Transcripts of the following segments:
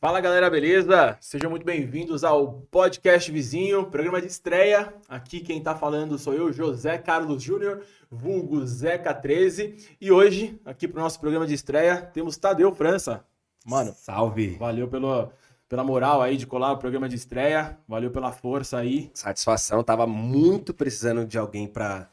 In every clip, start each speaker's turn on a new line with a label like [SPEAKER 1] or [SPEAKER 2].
[SPEAKER 1] Fala galera, beleza? Sejam muito bem-vindos ao Podcast Vizinho, programa de estreia. Aqui quem tá falando sou eu, José Carlos Júnior, vulgo Zeca13. E hoje, aqui pro nosso programa de estreia, temos Tadeu França. Mano,
[SPEAKER 2] salve!
[SPEAKER 1] Valeu pelo, pela moral aí de colar o programa de estreia, valeu pela força aí.
[SPEAKER 2] Satisfação, tava muito precisando de alguém pra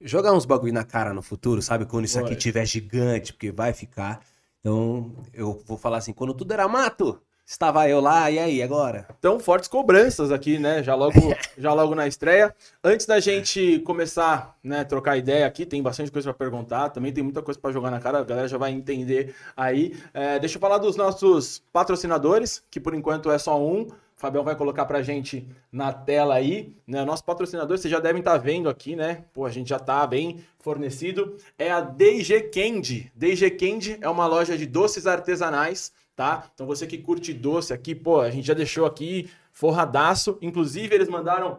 [SPEAKER 2] jogar uns bagulho na cara no futuro, sabe? Quando isso aqui tiver gigante, porque vai ficar. Então, eu vou falar assim, quando tudo era mato, estava eu lá, e aí, agora?
[SPEAKER 1] Então, fortes cobranças aqui, né? Já logo, já logo na estreia. Antes da gente começar, né, trocar ideia aqui, tem bastante coisa para perguntar, também tem muita coisa para jogar na cara, a galera já vai entender aí. É, deixa eu falar dos nossos patrocinadores, que por enquanto é só um. O Fabião vai colocar pra gente na tela aí, né? Nosso patrocinador, vocês já devem estar tá vendo aqui, né? Pô, a gente já tá bem fornecido. É a DG Candy. DG Candy é uma loja de doces artesanais, tá? Então você que curte doce aqui, pô, a gente já deixou aqui forradaço. Inclusive, eles mandaram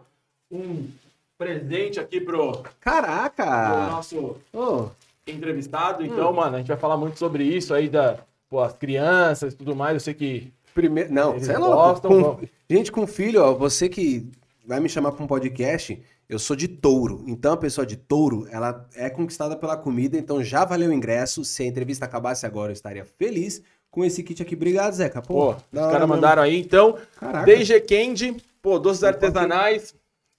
[SPEAKER 1] um presente aqui pro.
[SPEAKER 2] Caraca!
[SPEAKER 1] Pro nosso oh. entrevistado. Então, hum. mano, a gente vai falar muito sobre isso aí da. Pô, as crianças e tudo mais. Eu sei que
[SPEAKER 2] Primeiro, não, você é louco. Gostam, com, gente com filho, ó, você que vai me chamar para um podcast, eu sou de touro. Então a pessoa de touro, ela é conquistada pela comida, então já valeu o ingresso. Se a entrevista acabasse agora, eu estaria feliz com esse kit aqui. Obrigado, Zeca.
[SPEAKER 1] Pô, os caras mandaram aí. Então, Caraca. DG Candy, pô, doces artesanais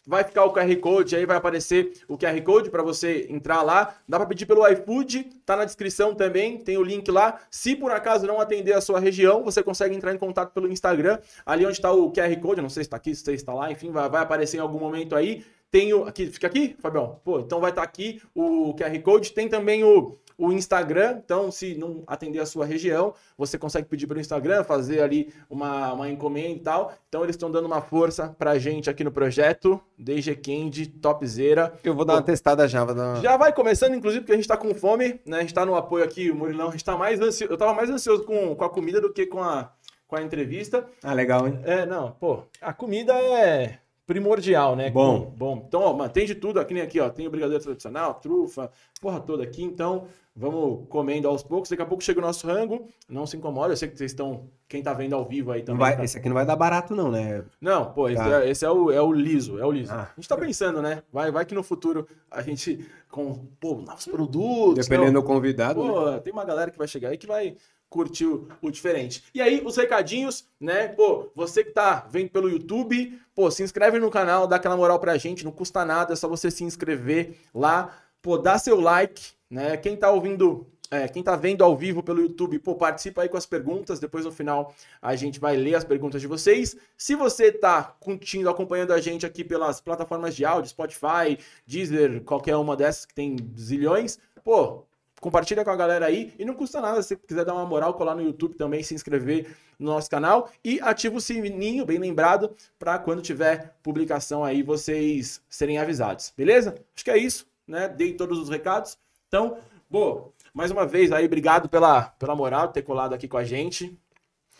[SPEAKER 1] vai ficar o QR Code, aí vai aparecer o QR Code para você entrar lá. Dá para pedir pelo iFood, tá na descrição também, tem o link lá. Se por acaso não atender a sua região, você consegue entrar em contato pelo Instagram, ali onde está o QR Code, não sei se está aqui, se está lá, enfim, vai, vai aparecer em algum momento aí. Tem o aqui, fica aqui, Fabião. Pô, então vai estar tá aqui o QR Code, tem também o o Instagram. Então, se não atender a sua região, você consegue pedir pelo Instagram, fazer ali uma, uma encomenda e tal. Então, eles estão dando uma força pra gente aqui no projeto. DG Candy, topzera.
[SPEAKER 2] Eu vou dar Pô, uma testada já. Uma...
[SPEAKER 1] Já vai começando, inclusive, porque a gente tá com fome, né? A gente tá no apoio aqui, o Murilão. A gente tá mais ansioso. Eu tava mais ansioso com, com a comida do que com a, com a entrevista.
[SPEAKER 2] Ah, legal, hein?
[SPEAKER 1] É, não, pô, a comida é primordial, né?
[SPEAKER 2] Bom.
[SPEAKER 1] Bom. Então, ó, mantém de tudo, aqui nem aqui, ó. Tem o brigadeiro tradicional, trufa, porra toda aqui. Então, vamos comendo aos poucos. Daqui a pouco chega o nosso rango. Não se incomoda, eu sei que vocês estão. Quem tá vendo ao vivo aí também.
[SPEAKER 2] Vai,
[SPEAKER 1] tá...
[SPEAKER 2] Esse aqui não vai dar barato, não, né?
[SPEAKER 1] Não, pô, esse, tá. é, esse é, o, é o liso, é o liso. Ah. A gente tá pensando, né? Vai, vai que no futuro a gente, com pô, novos produtos.
[SPEAKER 2] Dependendo não, do convidado.
[SPEAKER 1] Pô, né? tem uma galera que vai chegar aí que vai curtir o, o diferente. E aí, os recadinhos, né? Pô, você que tá vendo pelo YouTube, pô, se inscreve no canal, dá aquela moral pra gente, não custa nada, é só você se inscrever lá, pô, dá seu like, né? Quem tá ouvindo é, quem tá vendo ao vivo pelo YouTube, pô, participa aí com as perguntas. Depois no final a gente vai ler as perguntas de vocês. Se você tá curtindo, acompanhando a gente aqui pelas plataformas de áudio, Spotify, Deezer, qualquer uma dessas que tem zilhões, pô, compartilha com a galera aí. E não custa nada se quiser dar uma moral, colar no YouTube também, se inscrever no nosso canal e ativa o sininho, bem lembrado, para quando tiver publicação aí vocês serem avisados. Beleza? Acho que é isso, né? Dei todos os recados. Então, boa. Mais uma vez aí, obrigado pela, pela moral ter colado aqui com a gente.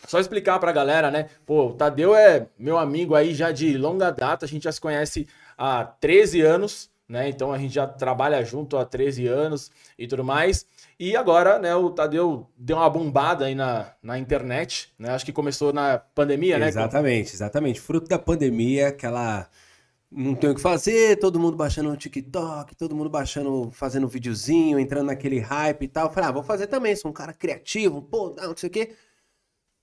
[SPEAKER 1] Só explicar pra galera, né? Pô, o Tadeu é meu amigo aí já de longa data, a gente já se conhece há 13 anos né? Então a gente já trabalha junto há 13 anos e tudo mais. E agora, né, o Tadeu deu uma bombada aí na, na internet, né? Acho que começou na pandemia, né?
[SPEAKER 2] Exatamente, exatamente. Fruto da pandemia, aquela não tem o que fazer, todo mundo baixando o TikTok, todo mundo baixando, fazendo um videozinho, entrando naquele hype e tal. Eu falei, ah, vou fazer também, sou um cara criativo, pô, não, não sei o quê.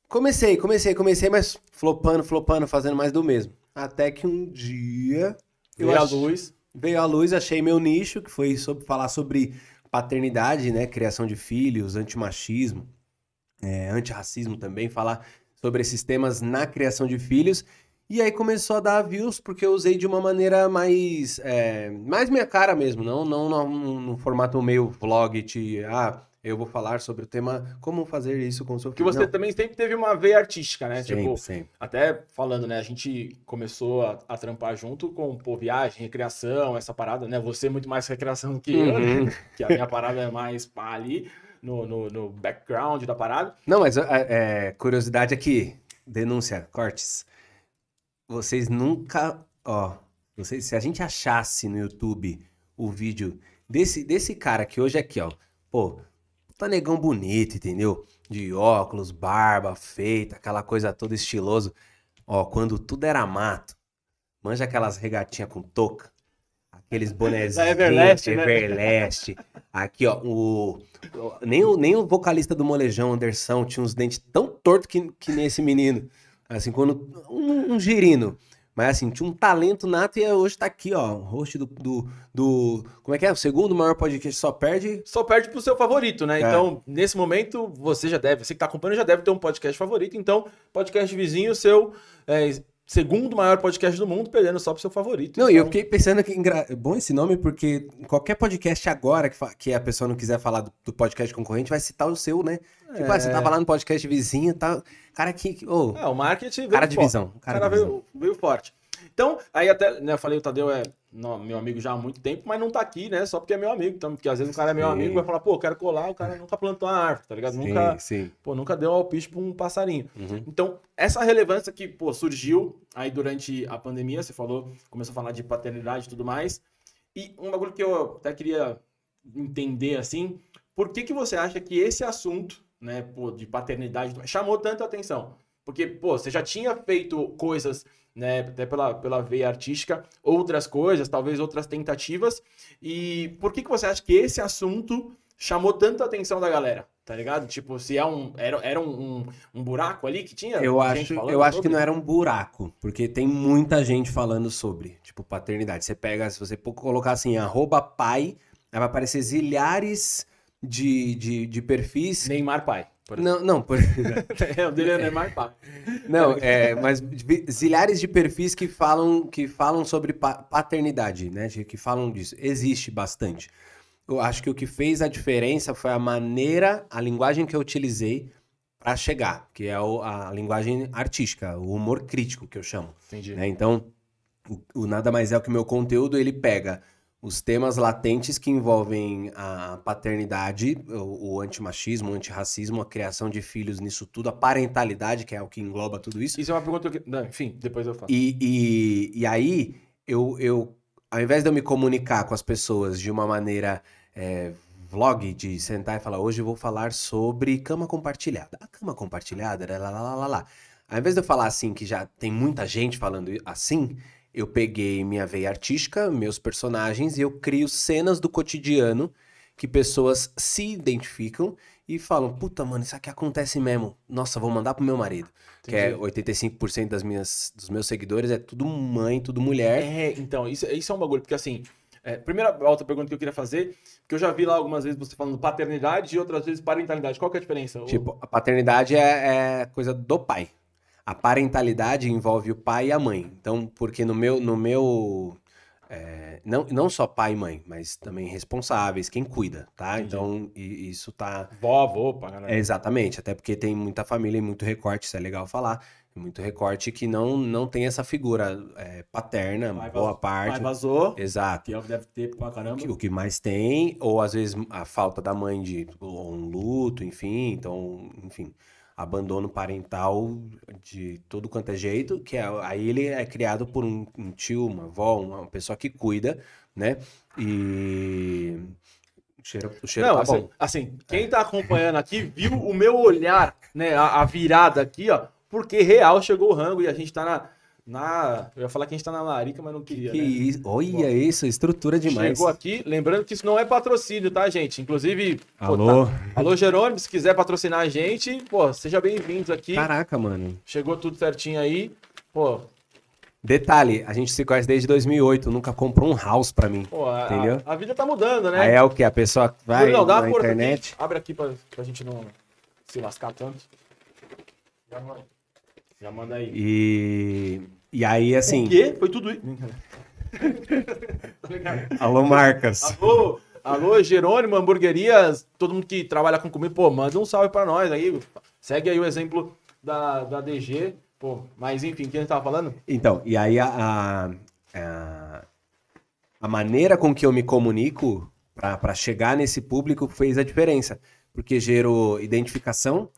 [SPEAKER 2] Comecei, comecei, comecei, mas flopando, flopando, fazendo mais do mesmo. Até que um dia.
[SPEAKER 1] Veio a luz
[SPEAKER 2] veio à luz, achei meu nicho, que foi sobre falar sobre paternidade, né, criação de filhos, antimachismo, é, antirracismo também, falar sobre esses temas na criação de filhos. E aí começou a dar views porque eu usei de uma maneira mais é, mais minha cara mesmo, não não no, formato meio vlog, de, ah, eu vou falar sobre o tema como fazer isso com o seu
[SPEAKER 1] filho. Que você Não. também sempre teve uma veia artística, né?
[SPEAKER 2] Sempre, tipo, sempre.
[SPEAKER 1] Até falando, né? A gente começou a, a trampar junto com pô, viagem, recreação, essa parada, né? Você é muito mais recreação do que uhum. eu, né? Que a minha parada é mais pá ali, no, no, no background da parada.
[SPEAKER 2] Não, mas é, é, curiosidade aqui, denúncia, cortes. Vocês nunca, ó, vocês, se a gente achasse no YouTube o vídeo desse, desse cara que hoje é aqui, ó, pô, tá negão bonito, entendeu? De óculos, barba feita, aquela coisa toda estiloso. Ó, quando tudo era mato, manja aquelas regatinhas com touca, aqueles bonezinhos
[SPEAKER 1] Da Everlast, né?
[SPEAKER 2] Everlast. Aqui, ó, o, nem, o, nem o vocalista do Molejão, Anderson, tinha uns dentes tão tortos que, que nem esse menino. Assim, quando. Um, um girino. Mas assim, tinha um talento nato e hoje tá aqui, ó. O host do, do, do- Como é que é? O segundo maior podcast só perde.
[SPEAKER 1] Só perde pro seu favorito, né?
[SPEAKER 2] É.
[SPEAKER 1] Então, nesse momento, você já deve, você que tá acompanhando já deve ter um podcast favorito. Então, podcast vizinho, seu é, segundo maior podcast do mundo, perdendo só pro seu favorito.
[SPEAKER 2] Não, e eu
[SPEAKER 1] Então,
[SPEAKER 2] fiquei pensando que engra... bom esse nome, porque qualquer podcast agora que, fa- que a pessoa não quiser falar do, do podcast concorrente, vai citar o seu, né? Tipo, ah, você tava lá no podcast vizinho, tá? Cara, que. ô,
[SPEAKER 1] É, o marketing veio
[SPEAKER 2] Cara de
[SPEAKER 1] forte.
[SPEAKER 2] visão, cara
[SPEAKER 1] cara,
[SPEAKER 2] de
[SPEAKER 1] veio, veio forte. Então, aí até, né, eu falei, o Tadeu é meu amigo já há muito tempo, mas não tá aqui, né? Só porque é meu amigo. Então, porque às vezes o cara é meu
[SPEAKER 2] Sim.
[SPEAKER 1] amigo, vai falar, pô, quero colar, o cara nunca plantou uma árvore, tá ligado?
[SPEAKER 2] sim,
[SPEAKER 1] Nunca,
[SPEAKER 2] sim.
[SPEAKER 1] pô, nunca deu alpiste pra um passarinho.
[SPEAKER 2] Uhum.
[SPEAKER 1] Então, essa relevância que, pô, surgiu aí durante a pandemia, você falou, começou a falar de paternidade e tudo mais. E um bagulho que eu até queria entender, assim, por que que você acha que esse assunto, né, pô, de paternidade, chamou tanta atenção? Porque, pô, você já tinha feito coisas, né, até pela, pela veia artística, outras coisas, talvez outras tentativas, e por que que você acha que esse assunto chamou tanta atenção da galera? Tá ligado? Tipo, se é um, era, era um, um, um buraco ali que tinha
[SPEAKER 2] Eu acho, eu acho que não era um buraco, porque tem muita gente falando sobre, tipo, paternidade. Você pega, se você colocar assim, arroba pai, vai aparecer zilhares de, de, de perfis.
[SPEAKER 1] Neymar pai.
[SPEAKER 2] Não, não, por...
[SPEAKER 1] É, o dele é Neymar pai.
[SPEAKER 2] Não, é, mas zilhares de perfis que falam, que falam sobre pa- paternidade, né? Que falam disso. Existe bastante. Eu acho que o que fez a diferença foi a maneira, a linguagem que eu utilizei para chegar, que é o- a linguagem artística, o humor crítico que eu chamo.
[SPEAKER 1] Entendi.
[SPEAKER 2] né? Então, o, o nada mais é que o meu conteúdo ele pega os temas latentes que envolvem a paternidade, o, o antimachismo, o antirracismo, a criação de filhos nisso tudo, a parentalidade, que é o que engloba tudo isso.
[SPEAKER 1] Isso é uma pergunta que. Não, enfim, depois eu falo.
[SPEAKER 2] E, e, e aí, eu, eu, ao invés de eu me comunicar com as pessoas de uma maneira é, vlog, de sentar e falar, hoje eu vou falar sobre cama compartilhada. A cama compartilhada, lá, lá, lá, lá, lá. Ao invés de eu falar assim, que já tem muita gente falando assim, eu peguei minha veia artística, meus personagens, e eu crio cenas do cotidiano que pessoas se identificam e falam, puta, mano, isso aqui acontece mesmo. Nossa, vou mandar pro meu marido. Que é
[SPEAKER 1] Entendi.
[SPEAKER 2] 85% das minhas, dos meus seguidores é tudo mãe, tudo mulher.
[SPEAKER 1] É, então, isso, isso é um bagulho, porque assim, é, primeira outra pergunta que eu queria fazer, que eu já vi lá algumas vezes você falando paternidade e outras vezes parentalidade. Qual que é a diferença?
[SPEAKER 2] Tipo, a paternidade é, é coisa do pai. A parentalidade envolve o pai e a mãe. Então, porque no meu, no meu é, não, não só pai e mãe, mas também responsáveis, quem cuida, tá?
[SPEAKER 1] Entendi.
[SPEAKER 2] Então, i- isso tá
[SPEAKER 1] Vó, avô.
[SPEAKER 2] É, exatamente, até porque tem muita família e muito recorte, isso é legal falar. Muito recorte que não, não tem essa figura é, paterna,
[SPEAKER 1] Pai
[SPEAKER 2] boa
[SPEAKER 1] vazou-
[SPEAKER 2] parte.
[SPEAKER 1] Pai vazou,
[SPEAKER 2] Exato.
[SPEAKER 1] que deve ter pra caramba.
[SPEAKER 2] O que- O que mais tem, ou às vezes a falta da mãe de ou um luto, enfim, então, enfim, abandono parental de todo quanto é jeito, que é, aí ele é criado por um, um tio, uma avó, uma pessoa que cuida, né? E o cheiro, o cheiro
[SPEAKER 1] Não,
[SPEAKER 2] tá
[SPEAKER 1] assim,
[SPEAKER 2] bom.
[SPEAKER 1] assim, quem tá acompanhando aqui viu o meu olhar, né, a, a virada aqui, ó, porque real chegou o rango e a gente tá na, na, eu ia falar que a gente tá na larica, mas não queria,
[SPEAKER 2] Que
[SPEAKER 1] né?
[SPEAKER 2] isso, olha isso, estrutura demais.
[SPEAKER 1] Chegou aqui, lembrando que isso não é patrocínio, tá, gente? Inclusive, pô,
[SPEAKER 2] Alô?
[SPEAKER 1] tá- alô Jerônimo, se quiser patrocinar a gente, pô, seja bem-vindos aqui.
[SPEAKER 2] Caraca, mano.
[SPEAKER 1] Chegou tudo certinho aí. Pô,
[SPEAKER 2] Detalhe, a gente se conhece desde 2008, nunca comprou um house pra mim.
[SPEAKER 1] pô a,
[SPEAKER 2] Entendeu?
[SPEAKER 1] a- vida tá mudando, né?
[SPEAKER 2] Aí é o que? A pessoa vai
[SPEAKER 1] não, dá
[SPEAKER 2] na internet...
[SPEAKER 1] aqui. Abre aqui pra, pra gente não se lascar tanto. Já manda, já manda aí.
[SPEAKER 2] E, e aí, assim...
[SPEAKER 1] O quê? Foi tudo isso.
[SPEAKER 2] Alô, marcas.
[SPEAKER 1] alô, alô, Jerônimo, hamburguerias, todo mundo que trabalha com comida, pô, manda um salve pra nós aí. Segue aí o exemplo da, da DG. Pô, mas enfim, o que a gente tava falando?
[SPEAKER 2] Então, e aí a, a, a, a maneira com que eu me comunico para chegar nesse público fez a diferença. Porque gerou identificação,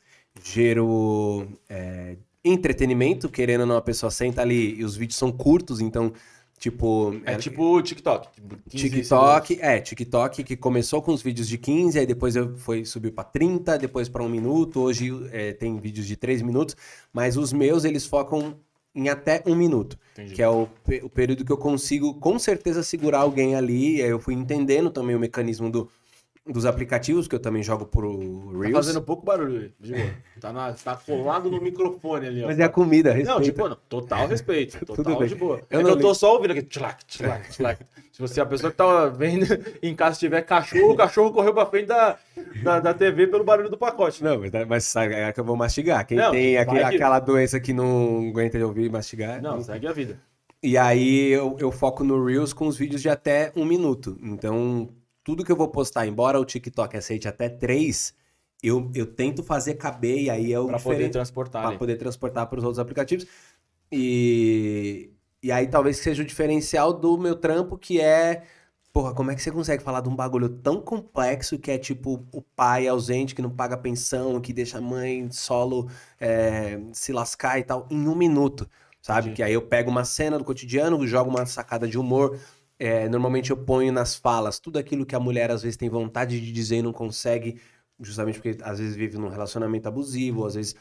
[SPEAKER 2] gerou é, entretenimento, querendo ou não, a pessoa senta ali e os vídeos são curtos, então, tipo.
[SPEAKER 1] É tipo o TikTok. tipo, 15
[SPEAKER 2] TikTok,
[SPEAKER 1] segundos.
[SPEAKER 2] é, TikTok que começou com os vídeos de 15, aí depois eu foi subiu para 30, depois para um minuto, hoje é, tem vídeos de 3 minutos, mas os meus eles focam em até um minuto,
[SPEAKER 1] Entendi.
[SPEAKER 2] que é o, o período que eu consigo com certeza segurar alguém ali, e aí eu fui entendendo também o mecanismo do, dos aplicativos, que eu também jogo pro
[SPEAKER 1] Tá
[SPEAKER 2] Reels.
[SPEAKER 1] fazendo pouco barulho, boa. Tá, na, tá colado no microfone ali, ó.
[SPEAKER 2] Mas é a comida,
[SPEAKER 1] Não,
[SPEAKER 2] respeita.
[SPEAKER 1] tipo, não, total respeito.
[SPEAKER 2] Tudo
[SPEAKER 1] Total
[SPEAKER 2] bem.
[SPEAKER 1] de boa.
[SPEAKER 2] Eu
[SPEAKER 1] é
[SPEAKER 2] não
[SPEAKER 1] eu tô só ouvindo aqui. Tlac, tlac, tlac. Se você, a pessoa que tava vendo em casa tiver cachorro, o cachorro correu pra frente da, da, da TV pelo barulho do pacote.
[SPEAKER 2] Não, mas, mas sabe, é que eu vou mastigar. Quem
[SPEAKER 1] Não,
[SPEAKER 2] tem aquele-
[SPEAKER 1] que-
[SPEAKER 2] aquela doença que não aguenta de ouvir e mastigar.
[SPEAKER 1] Não, segue a vida.
[SPEAKER 2] E aí eu, eu foco no Reels com os vídeos de até um minuto. Então, tudo que eu vou postar, embora o TikTok aceite até três, eu, eu tento fazer caber e aí é o
[SPEAKER 1] Pra poder transportar
[SPEAKER 2] para
[SPEAKER 1] ali.
[SPEAKER 2] poder transportar para os outros aplicativos. E, e aí talvez seja o diferencial do meu trampo, que é. Porra, como é que você consegue falar de um bagulho tão complexo que é tipo o pai ausente que não paga pensão, que deixa a mãe solo é, se lascar e tal, em um minuto, sabe? Que aí eu pego uma cena do cotidiano, jogo uma sacada de humor. É, normalmente eu ponho nas falas tudo aquilo que a mulher às vezes tem vontade de dizer e não consegue, justamente porque às vezes vive num relacionamento abusivo, às vezes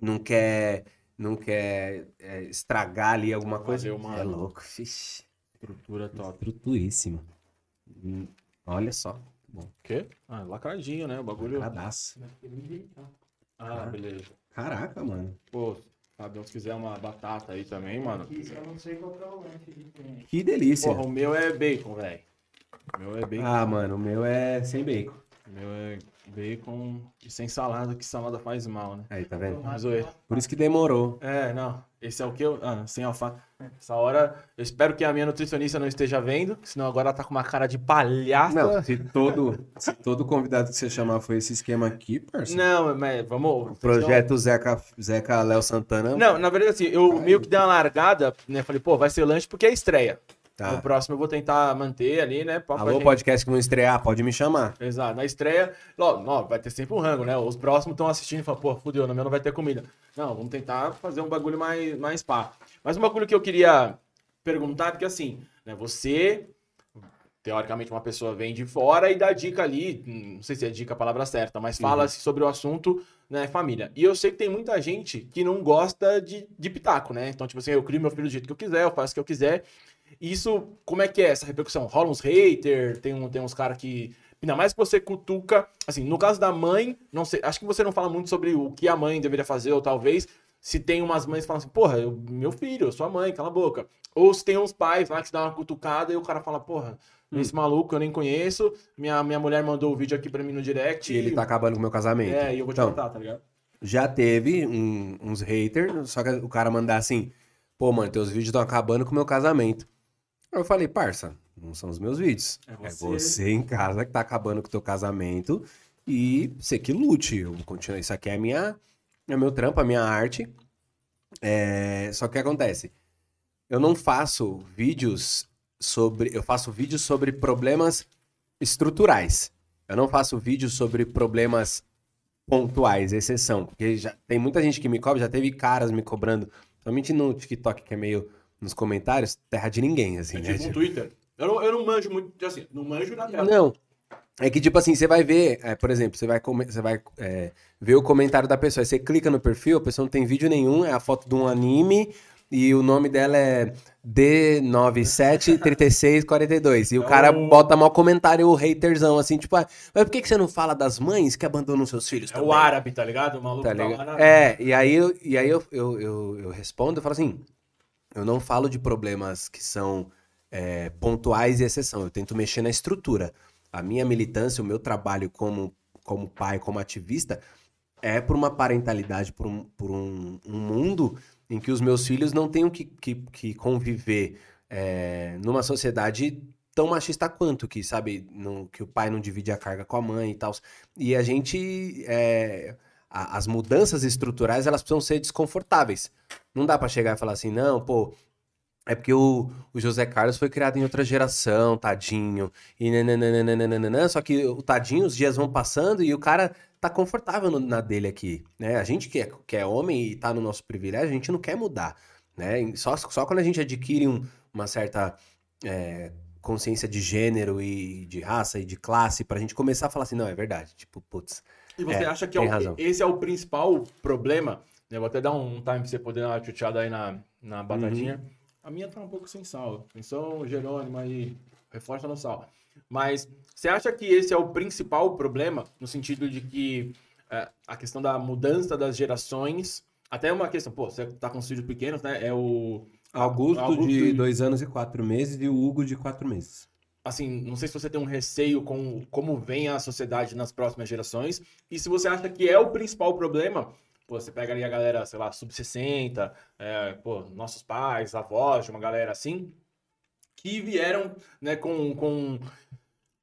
[SPEAKER 2] não quer não quer é, estragar ali alguma coisa.
[SPEAKER 1] Uma-
[SPEAKER 2] É louco, fixe.
[SPEAKER 1] Estrutura top.
[SPEAKER 2] Estruturíssimo. Hum, Olha só. Bom,
[SPEAKER 1] O quê? Ah, lacradinho, né? O bagulho.
[SPEAKER 2] lacradaço.
[SPEAKER 1] Ah, beleza.
[SPEAKER 2] Caraca, mano.
[SPEAKER 1] Pô, Fabião, se quiser uma batata aí também, mano.
[SPEAKER 3] Eu não sei qual que é o lanche diferente.
[SPEAKER 2] Que delícia.
[SPEAKER 1] Porra, o meu é bacon, velho. O meu é bacon.
[SPEAKER 2] Ah, mano, o meu é sem bacon.
[SPEAKER 1] O meu é bacon e sem salada, que salada faz mal, né?
[SPEAKER 2] Aí, tá vendo?
[SPEAKER 1] Mas oi.
[SPEAKER 2] Por isso que demorou.
[SPEAKER 1] É, não. Esse é o que eu. Ah, sem alface. Essa hora, eu espero que a minha nutricionista não esteja vendo, senão agora ela tá com uma cara de palhaça.
[SPEAKER 2] Não, se todo, se todo convidado que você chamar foi esse esquema aqui, parceiro.
[SPEAKER 1] Não, mas vamos.
[SPEAKER 2] Projeto Zeca, Zeca Léo Santana.
[SPEAKER 1] Não, na verdade, assim, eu meio que dei uma largada, né? Falei, pô, vai ser lanche porque é estreia.
[SPEAKER 2] Tá.
[SPEAKER 1] No próximo eu vou tentar manter ali, né? pra-
[SPEAKER 2] Alô, podcast que vão estrear, pode me chamar.
[SPEAKER 1] Exato. Na estreia, logo, ó, vai ter sempre um rango, né? Os próximos estão assistindo e falam, pô, fudeu, no meu não vai ter comida. Não, vamos tentar fazer um bagulho mais, mais pá. Mas um bagulho que eu queria perguntar, porque assim, né, você, teoricamente, uma pessoa vem de fora e dá dica ali, não sei se é dica a palavra certa, mas fala assim, sobre o assunto, né, família. E eu sei que tem muita gente que não gosta de, de pitaco, né? Então, tipo assim, eu crio meu filho do jeito que eu quiser, eu faço o que eu quiser. Isso, como é que é essa repercussão? Rola uns haters, tem, um, tem uns caras que. Ainda mais que você cutuca. Assim, no caso da mãe, não sei. Acho que você não fala muito sobre o que a mãe deveria fazer, ou talvez. Se tem umas mães que falam assim, porra, eu- meu filho, eu sou a mãe, cala a boca. Ou se tem uns pais lá que dão uma cutucada e o cara fala, porra, esse maluco eu nem conheço, minha, minha mulher mandou o vídeo aqui pra mim no direct.
[SPEAKER 2] E ele tá acabando com o meu casamento.
[SPEAKER 1] É, e eu vou te
[SPEAKER 2] Então,
[SPEAKER 1] contar, tá ligado?
[SPEAKER 2] Já teve um- uns haters, só que o cara mandar assim, pô, mano, teus vídeos estão acabando com o meu casamento. Aí eu falei, parça, não são os meus vídeos.
[SPEAKER 1] É
[SPEAKER 2] É
[SPEAKER 1] você.
[SPEAKER 2] você, em casa que tá acabando com o teu casamento e você que lute. Eu vou continuar. Isso aqui é minha, é meu trampo, a minha arte. É, Só que acontece? Eu não faço vídeos sobre. Eu faço vídeos sobre problemas estruturais. Eu não faço vídeos sobre problemas pontuais, exceção. Porque já tem muita gente que me cobra, já teve caras me cobrando, somente no TikTok, que é meio nos comentários, terra de ninguém, assim,
[SPEAKER 1] É
[SPEAKER 2] né?
[SPEAKER 1] tipo um Twitter. Eu não, eu não manjo muito, assim, não manjo na tela.
[SPEAKER 2] Não. É que, tipo assim, você vai ver, é, por exemplo, você vai, você vai é, ver o comentário da pessoa, aí você clica no perfil, a pessoa não tem vídeo nenhum, é a foto de um anime e o nome dela é D973642. E o cara
[SPEAKER 1] o-
[SPEAKER 2] bota mal comentário, o haterzão, assim, tipo, ah, mas por que, que você não fala das mães que abandonam seus filhos?
[SPEAKER 1] É o
[SPEAKER 2] também?"
[SPEAKER 1] árabe, tá ligado? O maluco
[SPEAKER 2] Tá
[SPEAKER 1] tá
[SPEAKER 2] ligado?
[SPEAKER 1] árabe.
[SPEAKER 2] É, e aí, e aí eu, eu, eu, eu respondo, eu falo assim, eu não falo de problemas que são é, pontuais e exceção, eu tento mexer na estrutura. A minha militância, o meu trabalho como, como pai, como ativista, é por uma parentalidade, por um, por um, um mundo em que os meus filhos não tenham que, que, que conviver é, numa sociedade tão machista quanto, que, sabe, que o pai não divide a carga com a mãe e tal. E a gente... é, a- as mudanças estruturais, elas precisam ser desconfortáveis. Não dá pra chegar e falar assim, não, pô, É porque o, o José Carlos foi criado em outra geração, tadinho. E nananana, só que o tadinho, os dias vão passando e o cara tá confortável no- na dele aqui, né? A gente que é, que é homem e tá no nosso privilégio, a gente não quer mudar, né? Só, só quando a gente adquire um- uma certa é, consciência de gênero e de raça e de classe pra gente começar a falar assim, não, é verdade. Tipo, putz,
[SPEAKER 1] E você
[SPEAKER 2] É,
[SPEAKER 1] acha que é o- esse é o principal problema? Eu vou até dar um time pra você poder dar uma chuteada aí na, na batatinha.
[SPEAKER 2] Uhum.
[SPEAKER 1] A minha tá um pouco sem sal. Atenção, Jerônimo aí, reforça no sal. Mas você acha que esse é o principal problema, no sentido de que é, a questão da mudança das gerações, até uma questão, pô, você tá com os filhos pequenos, né? É o.
[SPEAKER 2] Augusto,
[SPEAKER 1] Augusto
[SPEAKER 2] de
[SPEAKER 1] e-
[SPEAKER 2] dois anos e quatro meses e o Hugo de quatro meses.
[SPEAKER 1] Assim, não sei se você tem um receio com como vem a sociedade nas próximas gerações, e se você acha que é o principal problema, pô, você pega ali a galera, sei lá, sub-60, é, pô, nossos pais, avós, de uma galera assim, que vieram, né, com, com,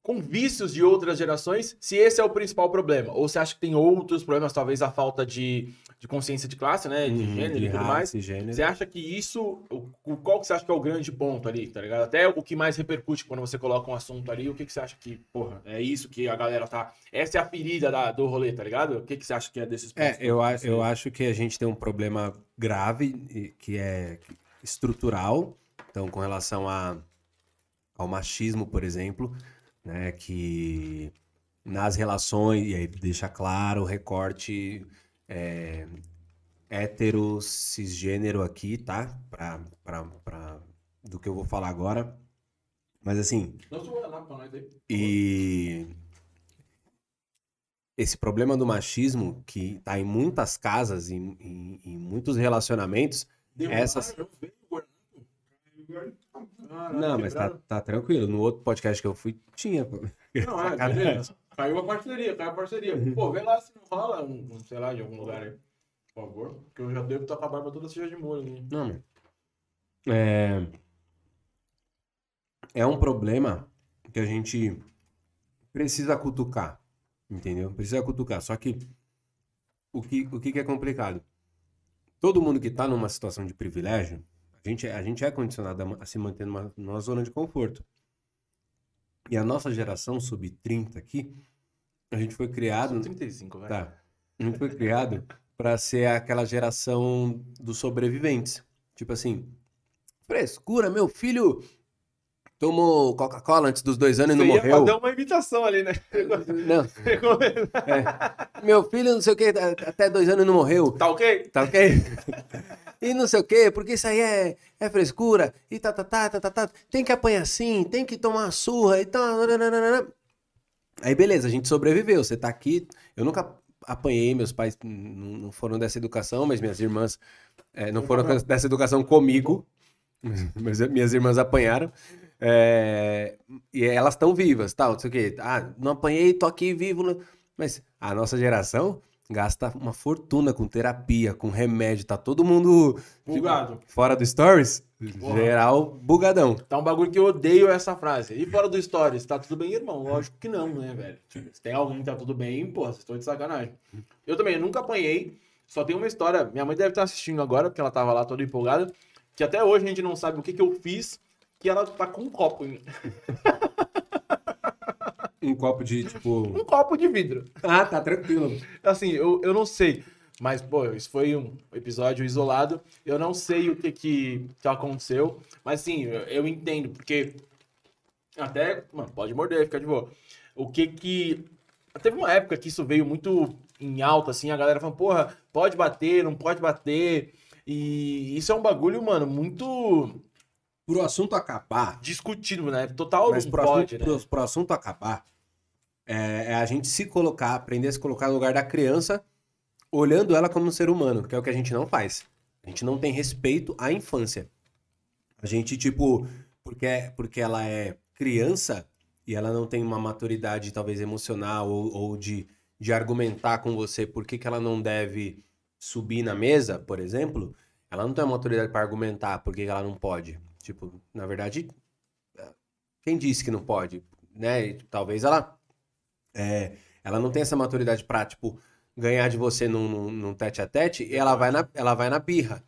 [SPEAKER 1] com vícios de outras gerações, se esse é o principal problema, ou você acha que tem outros problemas, talvez a falta de, de consciência de classe, né, de
[SPEAKER 2] Uhum,
[SPEAKER 1] gênero
[SPEAKER 2] de
[SPEAKER 1] e tudo
[SPEAKER 2] raça
[SPEAKER 1] mais,
[SPEAKER 2] gênero.
[SPEAKER 1] você acha que isso. O, qual que você acha que é o grande ponto ali, tá ligado? Até o que mais repercute quando você coloca um assunto ali, o que, que você acha que, porra, é isso que a galera tá. Essa é a ferida da- do rolê, tá ligado? O que, que você acha que é desses pontos?
[SPEAKER 2] É, eu, a-
[SPEAKER 1] todos?
[SPEAKER 2] eu acho que a gente tem um problema grave que é estrutural, então com relação a, ao machismo, por exemplo, né, que nas relações, e aí deixa claro o recorte é, hétero, cisgênero aqui, tá? Pra, pra, pra, do que eu vou falar agora. Mas assim,
[SPEAKER 1] Não Guaraná pra nós aí.
[SPEAKER 2] e esse problema do machismo que tá em muitas casas, em, em- em muitos relacionamentos.
[SPEAKER 1] Deu
[SPEAKER 2] Essas-
[SPEAKER 1] ar, não
[SPEAKER 2] mas tá, tá tranquilo. No outro podcast que eu fui, tinha.
[SPEAKER 1] Não, é, beleza. Caiu a parceria, caiu a parceria. Pô, vê lá se não rola, um, sei lá, de algum lugar aí. Por favor. Porque eu já devo estar com a barba toda cheia de molho ali.
[SPEAKER 2] Não, é, é um problema que a gente precisa cutucar, entendeu? Precisa cutucar. Só que o que, o que que é complicado? Todo mundo que tá numa situação de privilégio, a gente, é- a gente é condicionado a se manter numa, numa zona de conforto. E a nossa geração sub-30 aqui, a gente foi criado.
[SPEAKER 1] São 35, velho.
[SPEAKER 2] Tá. A gente foi criado pra ser aquela geração dos sobreviventes. Tipo assim, frescura, meu filho tomou Coca-Cola antes dos dois anos e não
[SPEAKER 1] Você ia
[SPEAKER 2] morreu.
[SPEAKER 1] fazer uma imitação ali, né?
[SPEAKER 2] Não, é. Meu filho não sei o que, até dois anos e não morreu.
[SPEAKER 1] Tá ok?
[SPEAKER 2] Tá ok? E não sei o quê, porque isso aí é, é frescura, e tá, tá, tá, tá, tá, tá, tem que apanhar assim, tem que tomar surra, e tal. nananana. Aí beleza, a gente sobreviveu, você tá aqui, eu nunca apanhei, meus pais não foram dessa educação, mas minhas irmãs é, não foram dessa educação comigo, mas minhas irmãs apanharam, é, e elas estão vivas, tal, não sei o quê. Ah, não apanhei, tô aqui vivo, mas a nossa geração gasta uma fortuna com terapia, com remédio, tá todo mundo tipo,
[SPEAKER 1] Bugado.
[SPEAKER 2] fora do stories,
[SPEAKER 1] Porra.
[SPEAKER 2] geral bugadão.
[SPEAKER 1] Tá um bagulho que eu odeio essa frase. E fora do Stories, tá tudo bem, irmão? Lógico que não, né, velho? Tipo, se tem alguém que tá tudo bem, pô, vocês estão de sacanagem. Eu também nunca apanhei. Só tem uma história. Minha mãe deve estar assistindo agora, porque ela tava lá toda empolgada. Que até hoje a gente não sabe o que, que eu fiz. Que ela tá com um copo em mim.
[SPEAKER 2] Um copo de, tipo...
[SPEAKER 1] Um copo de vidro.
[SPEAKER 2] Ah, tá tranquilo.
[SPEAKER 1] Assim, eu, eu não sei. Mas, pô, isso foi um episódio isolado. Eu não sei o que que, que aconteceu. Mas, sim, eu, eu entendo. Porque até, mano, pode morder, fica de boa. O que que... Teve uma época que isso veio muito em alta, assim. A galera falando, porra, pode bater, não pode bater. E isso é um bagulho, mano, muito
[SPEAKER 2] Pro assunto acabar,
[SPEAKER 1] discutido, né? Total
[SPEAKER 2] mas
[SPEAKER 1] não
[SPEAKER 2] pro,
[SPEAKER 1] pode,
[SPEAKER 2] assunto,
[SPEAKER 1] né?
[SPEAKER 2] pro, pro assunto acabar, é, é a gente se colocar, aprender a se colocar no lugar da criança, olhando ela como um ser humano, que é o que a gente não faz. A gente não tem respeito à infância. A gente, tipo, porque, porque ela é criança e ela não tem uma maturidade, talvez, emocional ou, ou de, de argumentar com você por que, que ela não deve subir na mesa, por exemplo, ela não tem uma maturidade para argumentar por que, que ela não pode. Tipo, na verdade, quem disse que não pode, né? E Talvez ela é, ela não tem essa maturidade pra, tipo, ganhar de você num, num, num tete a tete e ela vai na, ela vai na birra.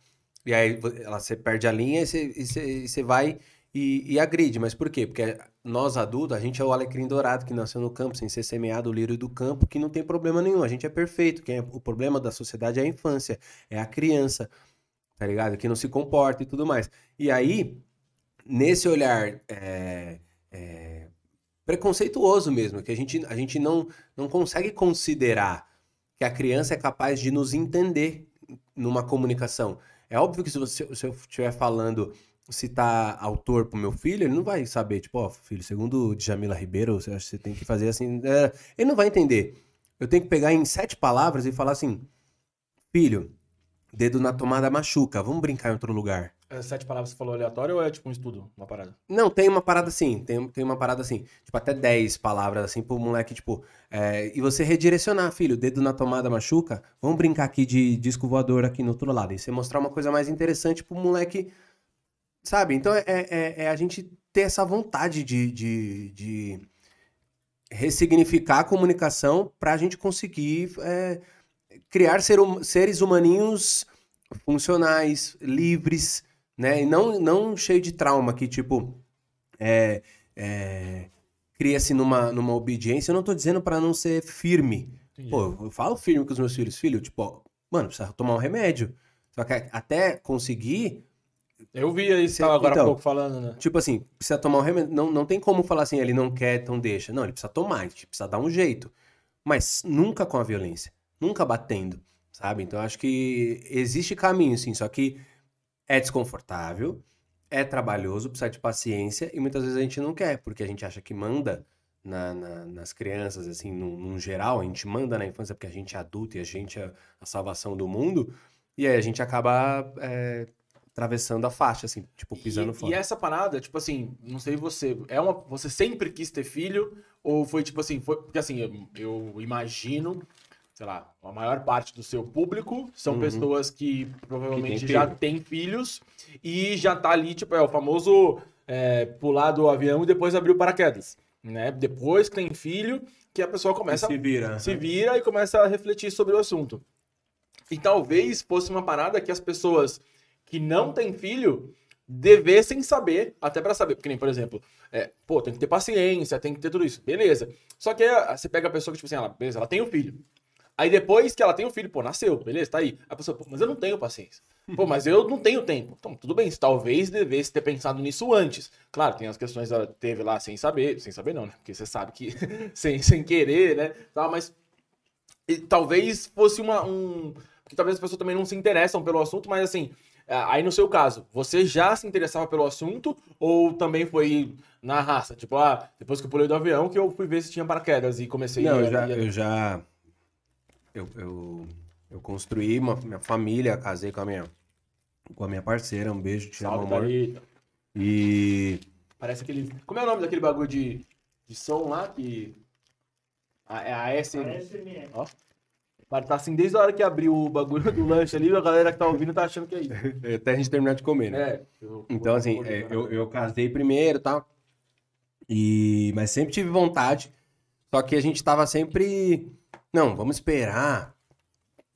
[SPEAKER 2] E aí ela, você perde a linha e você, e você, e você vai e, e agride. Mas por quê? Porque nós adultos, a gente é o alecrim dourado que nasceu no campo, sem ser semeado, o lírio do campo, que não tem problema nenhum. A gente é perfeito. Quem é- o problema da sociedade é a infância, é a criança, tá ligado? Que não se comporta e tudo mais. E aí, nesse olhar é, é, preconceituoso mesmo, que a gente, a gente não, não consegue considerar que a criança é capaz de nos entender numa comunicação. É óbvio que se, você, se eu estiver falando, citar autor pro meu filho, ele não vai saber, tipo, ó, filho, segundo Djamila Ribeiro, você você tem que fazer assim. é, ele não vai entender. Eu tenho que pegar em sete palavras e falar assim, filho, dedo na tomada machuca, vamos brincar em outro lugar.
[SPEAKER 1] É, Sete palavras que você falou aleatório ou é tipo um estudo, uma parada?
[SPEAKER 2] Não, tem uma parada assim, tem, tem uma parada assim, tipo, até 10 palavras assim pro moleque, tipo, é, e você redirecionar, filho, dedo na tomada machuca, vamos brincar aqui de disco voador aqui no outro lado, e você mostrar uma coisa mais interessante pro moleque, sabe? Então é, é, é a gente ter essa vontade de, de, de ressignificar a comunicação pra gente conseguir é, criar ser hum- seres humaninhos funcionais, livres, né? E não, não cheio de trauma que, tipo, é, é, cria-se numa, numa obediência. Eu não tô dizendo pra não ser firme.
[SPEAKER 1] Entendi.
[SPEAKER 2] Pô, eu falo firme com os meus filhos. Filho, tipo, ó, mano, precisa tomar um remédio. Só que até conseguir,
[SPEAKER 1] Eu vi aí, você agora há
[SPEAKER 2] então,
[SPEAKER 1] pouco falando, né?
[SPEAKER 2] tipo assim, precisa tomar um remédio. Não, não tem como falar assim, ele não quer, então deixa. Não, ele precisa tomar, ele precisa dar um jeito. Mas nunca com a violência, nunca batendo, sabe? Então eu acho que existe caminho, sim, só que é desconfortável, é trabalhoso, precisa de paciência e muitas vezes a gente não quer, porque a gente acha que manda na- na- nas crianças, assim, num, num geral, a gente manda na infância porque a gente é adulto e a gente é a salvação do mundo, e aí a gente acaba é, atravessando a faixa, assim, tipo, pisando
[SPEAKER 1] e,
[SPEAKER 2] fora.
[SPEAKER 1] e essa parada, tipo assim, não sei você, é uma, você sempre quis ter filho ou foi tipo assim, foi porque assim, eu, eu imagino, sei lá, a maior parte do seu público são
[SPEAKER 2] Uhum.
[SPEAKER 1] pessoas que provavelmente
[SPEAKER 2] Que tem
[SPEAKER 1] já têm filhos e já tá ali, tipo, é o famoso é, pular do avião e depois abrir o paraquedas, né? Depois que tem filho, que a pessoa começa
[SPEAKER 2] se vira.
[SPEAKER 1] se vira e começa a refletir sobre o assunto. E talvez fosse uma parada que as pessoas que não têm filho devessem saber, até pra saber, porque nem, por exemplo, é, pô, tem que ter paciência, tem que ter tudo isso, beleza. Só que aí, você pega a pessoa que, tipo assim, ela, beleza, ela tem um filho. Aí depois que ela tem um filho, pô, nasceu, beleza, tá aí. A pessoa, pô, mas eu não tenho paciência. Pô, mas eu não tenho tempo. Então, tudo bem, talvez devesse ter pensado nisso antes. Claro, tem as questões ela teve lá sem saber, sem saber não, né? Porque você sabe que sem, sem querer, né? Tá, mas e talvez fosse uma, um. Que talvez as pessoas também não se interessam pelo assunto, mas assim, é, aí no seu caso, você já se interessava pelo assunto ou também foi na raça? Tipo, ah, depois que eu pulei do avião que eu fui ver se tinha paraquedas e comecei
[SPEAKER 2] Não,
[SPEAKER 1] a-
[SPEAKER 2] eu já,
[SPEAKER 1] a-
[SPEAKER 2] eu já, eu, eu, eu construí uma, minha família, casei com a minha, com a minha parceira, um beijo, te amo,
[SPEAKER 1] Salve,
[SPEAKER 2] amor.
[SPEAKER 1] Thalita.
[SPEAKER 2] E
[SPEAKER 1] Parece aquele. Como é o nome daquele bagulho de, de som lá que. A- é a S.
[SPEAKER 3] ASMR.
[SPEAKER 1] Ó. Mas Tá assim, desde a hora que abriu o bagulho do lanche ali, a galera que tá ouvindo tá achando que é isso.
[SPEAKER 2] até a gente terminar de comer, né?
[SPEAKER 1] É. eu-
[SPEAKER 2] Então, assim, é, eu, eu casei primeiro e tal. E, mas sempre tive vontade. Só que a gente tava sempre. Não, vamos esperar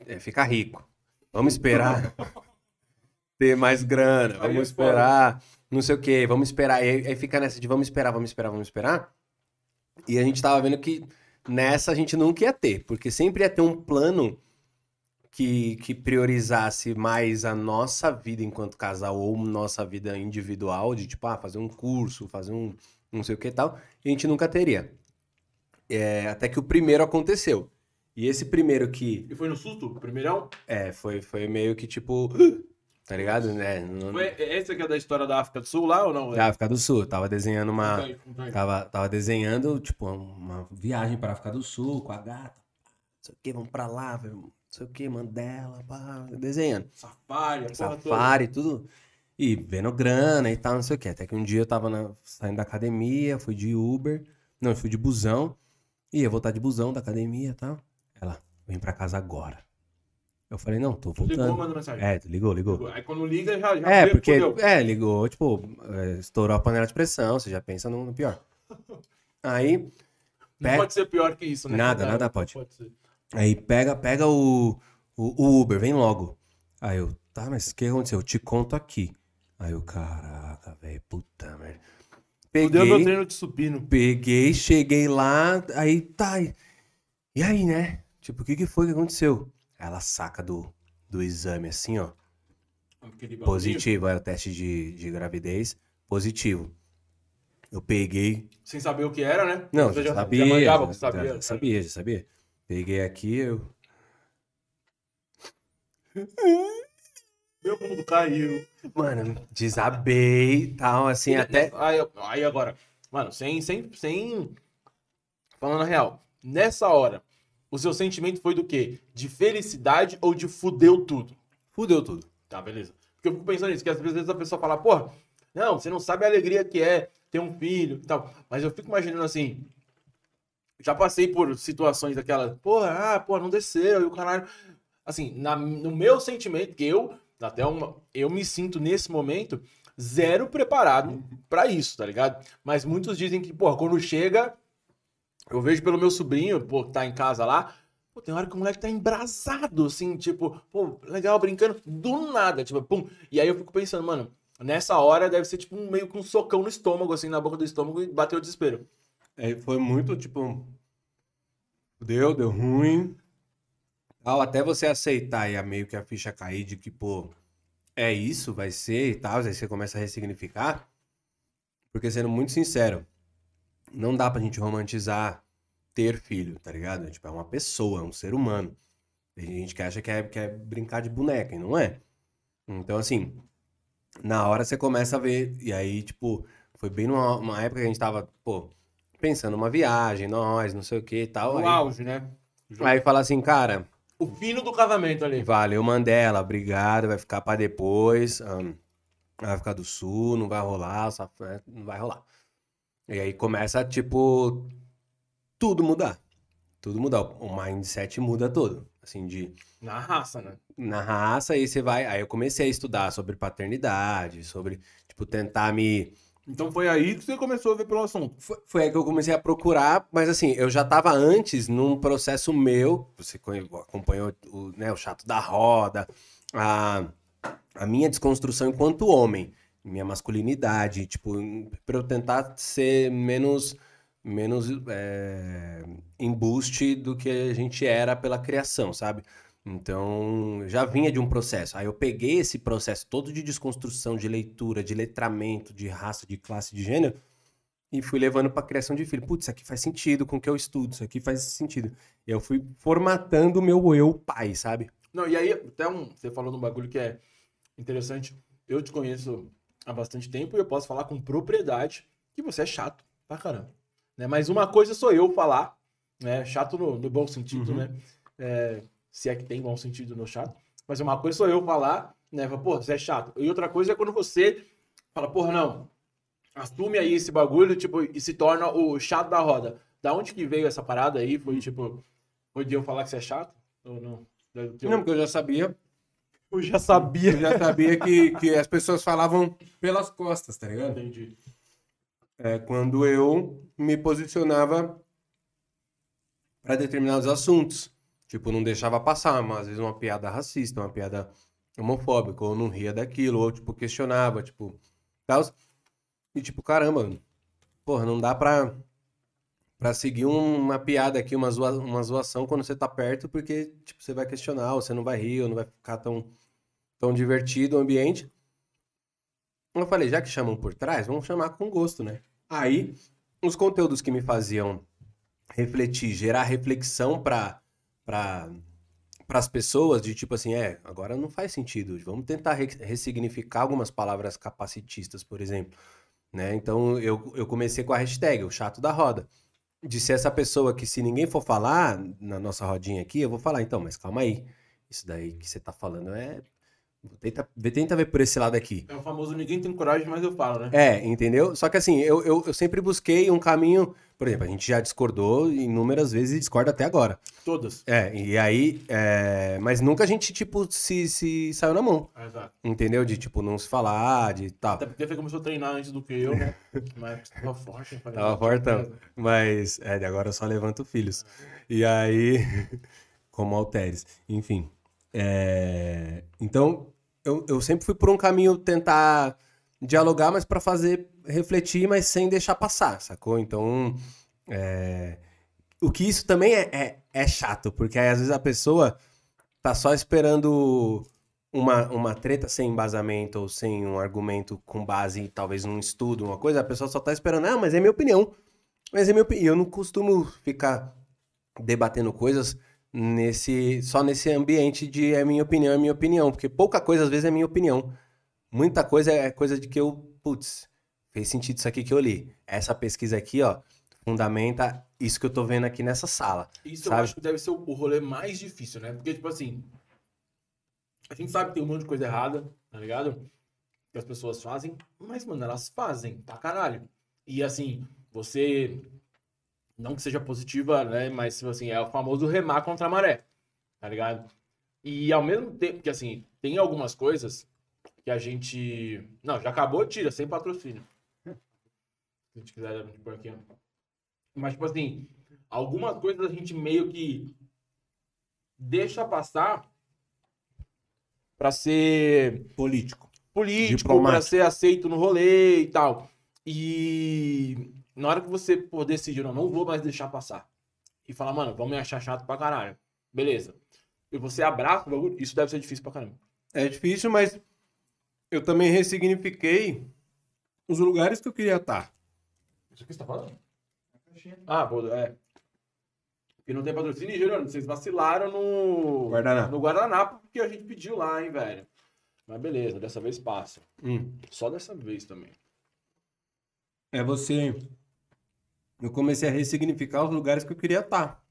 [SPEAKER 2] é, ficar rico. Vamos esperar ter mais grana.
[SPEAKER 1] É
[SPEAKER 2] Vamos
[SPEAKER 1] foda.
[SPEAKER 2] esperar não sei o quê. Vamos esperar. E aí, aí fica nessa de vamos esperar, vamos esperar, vamos esperar. E a gente tava vendo que nessa a gente nunca ia ter. Porque sempre ia ter um plano que, que priorizasse mais a nossa vida enquanto casal ou nossa vida individual, de tipo, ah, fazer um curso, fazer um não sei o que e tal, e a gente nunca teria. É, até que o primeiro aconteceu. E esse primeiro que
[SPEAKER 1] E foi no susto? Primeirão?
[SPEAKER 2] é, foi, foi meio que tipo, tá ligado? Né? Não-
[SPEAKER 1] Foi esse que é da história da África do Sul lá ou não?
[SPEAKER 2] Da África do Sul, tava desenhando uma.
[SPEAKER 1] Conta aí, conta aí.
[SPEAKER 2] Tava, tava desenhando, tipo, uma viagem pra África do Sul com a gata. Não sei o que, vamos pra lá, velho. Não sei o que, Mandela, pá, desenhando.
[SPEAKER 1] Safari.
[SPEAKER 2] Safari, tudo. E vendo grana e tal, não sei o que. Até que um dia eu tava na- saindo da academia, fui de Uber. Não, eu fui de busão. Ia voltar de busão da academia e tal. Ela, vem pra casa agora. Eu falei, não, tô
[SPEAKER 1] Ligou,
[SPEAKER 2] voltando.
[SPEAKER 1] mandou mensagem.
[SPEAKER 2] É, ligou, ligou.
[SPEAKER 1] Aí quando liga, já, já
[SPEAKER 2] É, porque.
[SPEAKER 1] fudeu.
[SPEAKER 2] É, ligou, tipo, é, estourou a panela de pressão, você já pensa no, no pior. Aí,
[SPEAKER 1] Não
[SPEAKER 2] pega-
[SPEAKER 1] pode ser pior que isso, né?
[SPEAKER 2] Nada, nada pode.
[SPEAKER 1] ser.
[SPEAKER 2] aí pega, pega o, o, o Uber, vem logo. Aí eu, tá, mas o que aconteceu? Eu te conto aqui. Aí eu, caraca, velho, puta merda.
[SPEAKER 1] Fudeu meu
[SPEAKER 2] Peguei,
[SPEAKER 1] treino de supino.
[SPEAKER 2] peguei, cheguei lá, aí tá. E aí, né? Tipo, o que que foi que aconteceu? Ela saca do, do exame assim, ó. Positivo, era o teste de, de gravidez. Positivo. Eu peguei.
[SPEAKER 1] Sem saber o que era, né?
[SPEAKER 2] Não,
[SPEAKER 1] Você
[SPEAKER 2] já, sabia.
[SPEAKER 1] manjava,
[SPEAKER 2] já,
[SPEAKER 1] você sabia.
[SPEAKER 2] já sabia, já sabia. Peguei aqui, eu.
[SPEAKER 1] Meu mundo caiu.
[SPEAKER 2] Mano, desabei e tal, assim, até.
[SPEAKER 1] Aí, aí agora, mano, sem, sem, sem. Falando a real, nessa hora, o seu sentimento foi do quê? De felicidade ou de fudeu tudo?
[SPEAKER 2] Fudeu tudo.
[SPEAKER 1] Tá, beleza. Porque eu fico pensando nisso, que às vezes a pessoa fala, porra, não, você não sabe a alegria que é ter um filho e tal. Mas eu fico imaginando assim. Já passei por situações daquela, porra, ah, porra, não desceu, e o caralho. Assim, na, no meu sentimento, que eu, até uma, eu me sinto nesse momento zero preparado pra isso, tá ligado? Mas muitos dizem que, porra, quando chega, eu vejo pelo meu sobrinho, pô, que tá em casa lá, Pô, tem hora que o moleque tá embrasado, assim, tipo, pô, legal, brincando, do nada, tipo, pum. E aí eu fico pensando, mano, nessa hora deve ser tipo meio com um socão no estômago, assim, na boca do estômago e bateu o desespero.
[SPEAKER 2] É, foi muito tipo. Deu, deu ruim. Tal, até você aceitar e a meio que a ficha cair de que, pô, é isso, vai ser e tal. Aí você começa a ressignificar. Porque, sendo muito sincero, não dá pra gente romantizar ter filho, tá ligado? Tipo, é uma pessoa, é um ser humano. Tem gente que acha que é, que é brincar de boneca, e não é. Então, assim, na hora você começa a ver. E aí, tipo, foi bem numa uma época que a gente tava, pô, pensando numa viagem, nós, não sei o que e tal.
[SPEAKER 1] O
[SPEAKER 2] Aí,
[SPEAKER 1] auge, né?
[SPEAKER 2] aí fala assim, cara,
[SPEAKER 1] O fino do casamento ali.
[SPEAKER 2] valeu, Mandela, obrigado, vai ficar pra depois. ahn, vai ficar do sul, não vai rolar, é, não vai rolar. E aí começa, tipo, tudo mudar. Tudo mudar. O mindset muda todo. Assim, de
[SPEAKER 1] Na raça, né?
[SPEAKER 2] na raça, aí você vai. Aí eu comecei a estudar sobre paternidade, sobre, tipo, tentar me.
[SPEAKER 1] Então foi aí que você começou a ver pelo assunto.
[SPEAKER 2] Foi, foi aí que eu comecei a procurar, mas assim, eu já estava antes num processo meu. Você acompanhou o, né, o chato da roda, a, a minha desconstrução enquanto homem, minha masculinidade, tipo, para eu tentar ser menos menos é, embuste do que a gente era pela criação, sabe? Então, já vinha de um processo. Aí eu peguei esse processo todo de desconstrução, de leitura, de letramento, de raça, de classe, de gênero, e fui levando para criação de filho. Putz, isso aqui faz sentido com o que eu estudo, isso aqui faz sentido. Eu fui formatando o meu eu pai, sabe?
[SPEAKER 1] Não, e aí, até um. Você falou num bagulho que é interessante. Eu te conheço há bastante tempo e eu posso falar com propriedade que você é chato pra caramba. Né? Mas uma coisa sou eu falar, né? Chato no, no bom sentido,
[SPEAKER 2] Uhum.
[SPEAKER 1] né? É, se é que tem bom sentido no chato. Mas uma coisa sou eu falar, né? Falar, Pô, você é chato. E outra coisa é quando você fala, porra, não. Assume aí esse bagulho, tipo, e se torna o chato da roda. Da onde que veio essa parada aí? Foi tipo. Foi de eu falar que você é chato? Ou não? Teu-
[SPEAKER 2] Não, porque eu já sabia,
[SPEAKER 1] eu já sabia.
[SPEAKER 2] eu já sabia que, que as pessoas falavam pelas costas, tá ligado?
[SPEAKER 1] Entendi.
[SPEAKER 2] É quando eu me posicionava para determinados assuntos. Tipo, não deixava passar, mas às vezes uma piada racista, uma piada homofóbica, ou não ria daquilo, ou tipo, questionava, tipo, tal. E tipo, caramba, porra, não dá pra, pra seguir um- uma piada aqui, uma, zoa, uma zoação quando você tá perto, porque, tipo, você vai questionar, ou você não vai rir, ou não vai ficar tão, tão divertido o ambiente. Eu falei, já que chamam por trás, vamos chamar com gosto, né? Aí, os conteúdos que me faziam refletir, gerar reflexão para para as pessoas, de tipo assim, é, agora não faz sentido, vamos tentar re- ressignificar algumas palavras capacitistas, por exemplo, né? Então, eu, eu comecei com a hashtag, o chato da roda, de ser essa pessoa que se ninguém for falar na nossa rodinha aqui, eu vou falar, então, mas calma aí, isso daí que você tá falando é... Tenta, tenta ver por esse lado aqui.
[SPEAKER 1] É o famoso ninguém tem coragem, mas eu falo, né?
[SPEAKER 2] É, entendeu? Só que assim, eu, eu, eu sempre busquei um caminho. Por exemplo, a gente já discordou inúmeras vezes e discorda até agora.
[SPEAKER 1] Todas.
[SPEAKER 2] É, e aí. é, Mas nunca a gente, tipo, se, se saiu na mão.
[SPEAKER 1] Exato.
[SPEAKER 2] Entendeu? De, tipo, não se falar, de tal.
[SPEAKER 1] Até porque você começou a treinar antes do que eu, né? Mas tava forte.
[SPEAKER 2] Tava
[SPEAKER 1] "Não,
[SPEAKER 2] fortão.
[SPEAKER 1] beleza."
[SPEAKER 2] Mas, é, de agora eu só levanto filhos. E aí, como halteres. Enfim. é, Então, eu, eu sempre fui por um caminho tentar dialogar, mas pra fazer refletir, mas sem deixar passar, sacou? Então, é, o que isso também é, é, é chato, porque aí às vezes a pessoa tá só esperando uma, uma treta sem embasamento ou sem um argumento com base talvez num estudo, uma coisa, a pessoa só tá esperando, ah, mas é minha opinião. Mas é minha opinião. Eu não costumo ficar debatendo coisas nesse só nesse ambiente de é minha opinião, é minha opinião, porque pouca coisa às vezes é minha opinião. Muita coisa é coisa de que eu, putz, fez sentido isso aqui que eu li. Essa pesquisa aqui, ó, fundamenta isso que eu tô vendo aqui nessa sala.
[SPEAKER 1] Isso eu
[SPEAKER 2] sabe?
[SPEAKER 1] acho que deve ser o o rolê mais difícil, né? Porque, tipo assim, a gente sabe que tem um monte de coisa errada, tá ligado? Que as pessoas fazem, mas, mano, elas fazem pra caralho. E, assim, você, não que seja positiva, né? Mas, tipo assim, é o famoso remar contra a maré, tá ligado? E, ao mesmo tempo que, assim, tem algumas coisas que a gente... Não, já acabou, tira, sem patrocínio. Se a gente quiser pôr aqui, ó. Mas, tipo assim, algumas coisas a gente meio que deixa passar pra ser
[SPEAKER 2] Político.
[SPEAKER 1] político, pra ser aceito no rolê e tal. E na hora que você for decidir, não, não vou mais deixar passar. E falar, mano, vão me achar chato pra caralho. Beleza. E você abraça o bagulho, isso deve ser difícil pra caramba.
[SPEAKER 2] É difícil, mas eu também ressignifiquei os lugares que eu queria estar.
[SPEAKER 1] Isso que você tá falando? Ah, pô, é. Porque não tem patrocínio, e, Gerônimo, vocês vacilaram no
[SPEAKER 2] Guardanapo.
[SPEAKER 1] no Guardanapo porque a gente pediu lá, hein, velho. Mas beleza, dessa vez passa.
[SPEAKER 2] Hum.
[SPEAKER 1] Só dessa vez também.
[SPEAKER 2] É você. Eu comecei a ressignificar os lugares que eu queria estar.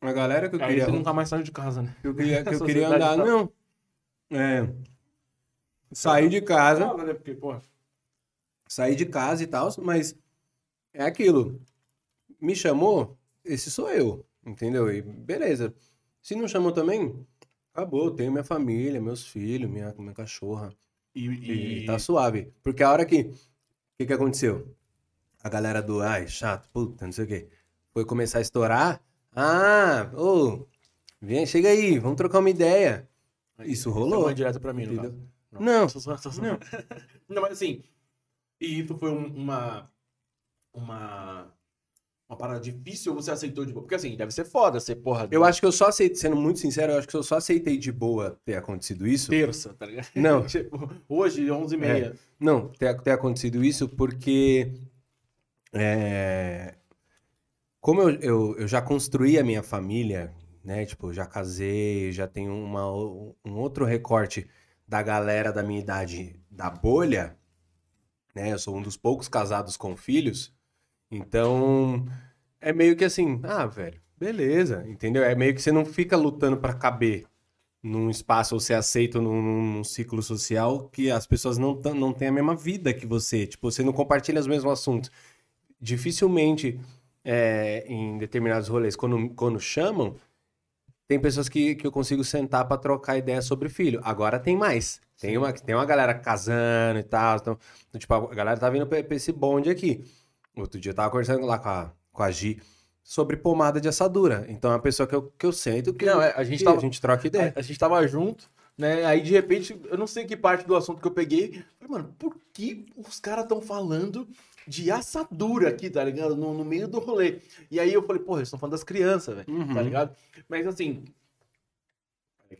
[SPEAKER 2] A galera que eu
[SPEAKER 1] Aí
[SPEAKER 2] queria.
[SPEAKER 1] você não tá mais saindo de casa, né?
[SPEAKER 2] que eu queria, que eu queria andar.
[SPEAKER 1] tá-
[SPEAKER 2] Não. É. Sair de casa.
[SPEAKER 1] Fala, né? Porque, pô,
[SPEAKER 2] sair de casa e tal, mas é aquilo. Me chamou, esse sou eu, entendeu? E beleza. Se não chamou também, acabou. Tenho minha família, meus filhos, minha, minha cachorra.
[SPEAKER 1] e,
[SPEAKER 2] E,
[SPEAKER 1] e-
[SPEAKER 2] tá suave. Porque a hora que. O que, que aconteceu? A galera do. Ai, chato, puta, não sei o quê. Foi começar a estourar. Ah, ô, vem, chega aí, vamos trocar uma ideia. Isso rolou.
[SPEAKER 1] Foi uma direta pra mim,
[SPEAKER 2] Entendeu? Não.
[SPEAKER 1] Só-
[SPEAKER 2] Não.
[SPEAKER 1] Não, mas assim, e isso foi um- uma, uma, uma parada difícil ou você aceitou de boa? Porque assim, deve ser foda ser porra.
[SPEAKER 2] Eu acho que eu só aceitei, sendo muito sincero, eu acho que eu só aceitei de boa ter acontecido isso.
[SPEAKER 1] terça, tá ligado?
[SPEAKER 2] Não.
[SPEAKER 1] tipo, hoje, 11h30.
[SPEAKER 2] Não, ter, ter acontecido isso porque. É, como eu, eu, eu já construí a minha família, né? Tipo, já casei, já tenho uma, um outro recorte da galera da minha idade da bolha, né? Eu sou um dos poucos casados com filhos. Então, é meio que assim, ah, velho, beleza, entendeu? É meio que você não fica lutando pra caber num espaço ou ser aceito num, num ciclo social que as pessoas não, não têm a mesma vida que você. Tipo, você não compartilha os mesmos assuntos. Dificilmente, é, em determinados rolês, quando, quando chamam, tem pessoas que, que eu consigo sentar pra trocar ideia sobre filho. Agora tem mais. Tem uma, tem uma galera casando e tal. Então, então, tipo, a galera tá vindo pra, pra esse bonde aqui. Outro dia eu tava conversando lá com a, com a Gi sobre pomada de assadura. Então é uma pessoa que eu, que eu sento que,
[SPEAKER 1] Não, é, a gente tava-
[SPEAKER 2] a gente troca ideia.
[SPEAKER 1] A, a gente tava junto, né? Aí de repente, eu não sei que parte do assunto que eu peguei. Falei, mano, por que os caras estão falando de assadura aqui, tá ligado? No, no meio do rolê. E aí eu falei, porra, eles estão falando das crianças, velho,
[SPEAKER 2] Uhum.
[SPEAKER 1] tá ligado? Mas assim.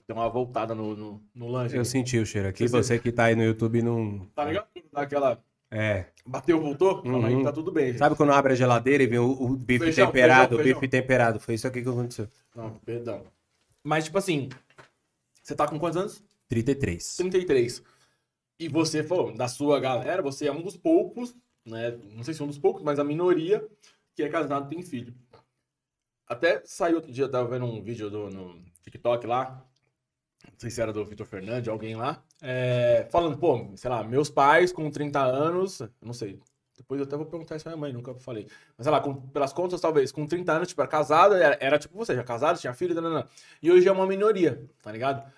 [SPEAKER 1] Deu uma voltada no, no, no lanche.
[SPEAKER 2] Eu
[SPEAKER 1] aqui.
[SPEAKER 2] senti o cheiro aqui.
[SPEAKER 1] Você-
[SPEAKER 2] Você que tá aí no YouTube não.
[SPEAKER 1] Tá ligado? Aquela.
[SPEAKER 2] É.
[SPEAKER 1] Bateu, voltou? Calma aí,
[SPEAKER 2] Uhum.
[SPEAKER 1] tá tudo bem. gente.
[SPEAKER 2] Sabe quando abre a geladeira e vem o, o bife
[SPEAKER 1] Feijão,
[SPEAKER 2] temperado?
[SPEAKER 1] feijão,
[SPEAKER 2] o bife temperado. Foi isso aqui que aconteceu.
[SPEAKER 1] Não, perdão. Mas, tipo assim, você tá com quantos anos?
[SPEAKER 2] 33.
[SPEAKER 1] 33. E você falou, da sua galera, você é um dos poucos, né? Não sei se é um dos poucos, mas a minoria que é casado tem filho. Até saiu outro dia, eu tava vendo um vídeo do, no TikTok lá, não sei se era do Vitor Fernandes, alguém lá, é, falando, pô, sei lá, meus pais com 30 anos, não sei, depois eu até vou perguntar isso minha mãe, nunca falei. Mas sei lá, com- pelas contas, talvez, com 30 anos, tipo, era casada, era, era tipo você, já casado, tinha filho, nananã. e hoje é uma minoria, tá ligado?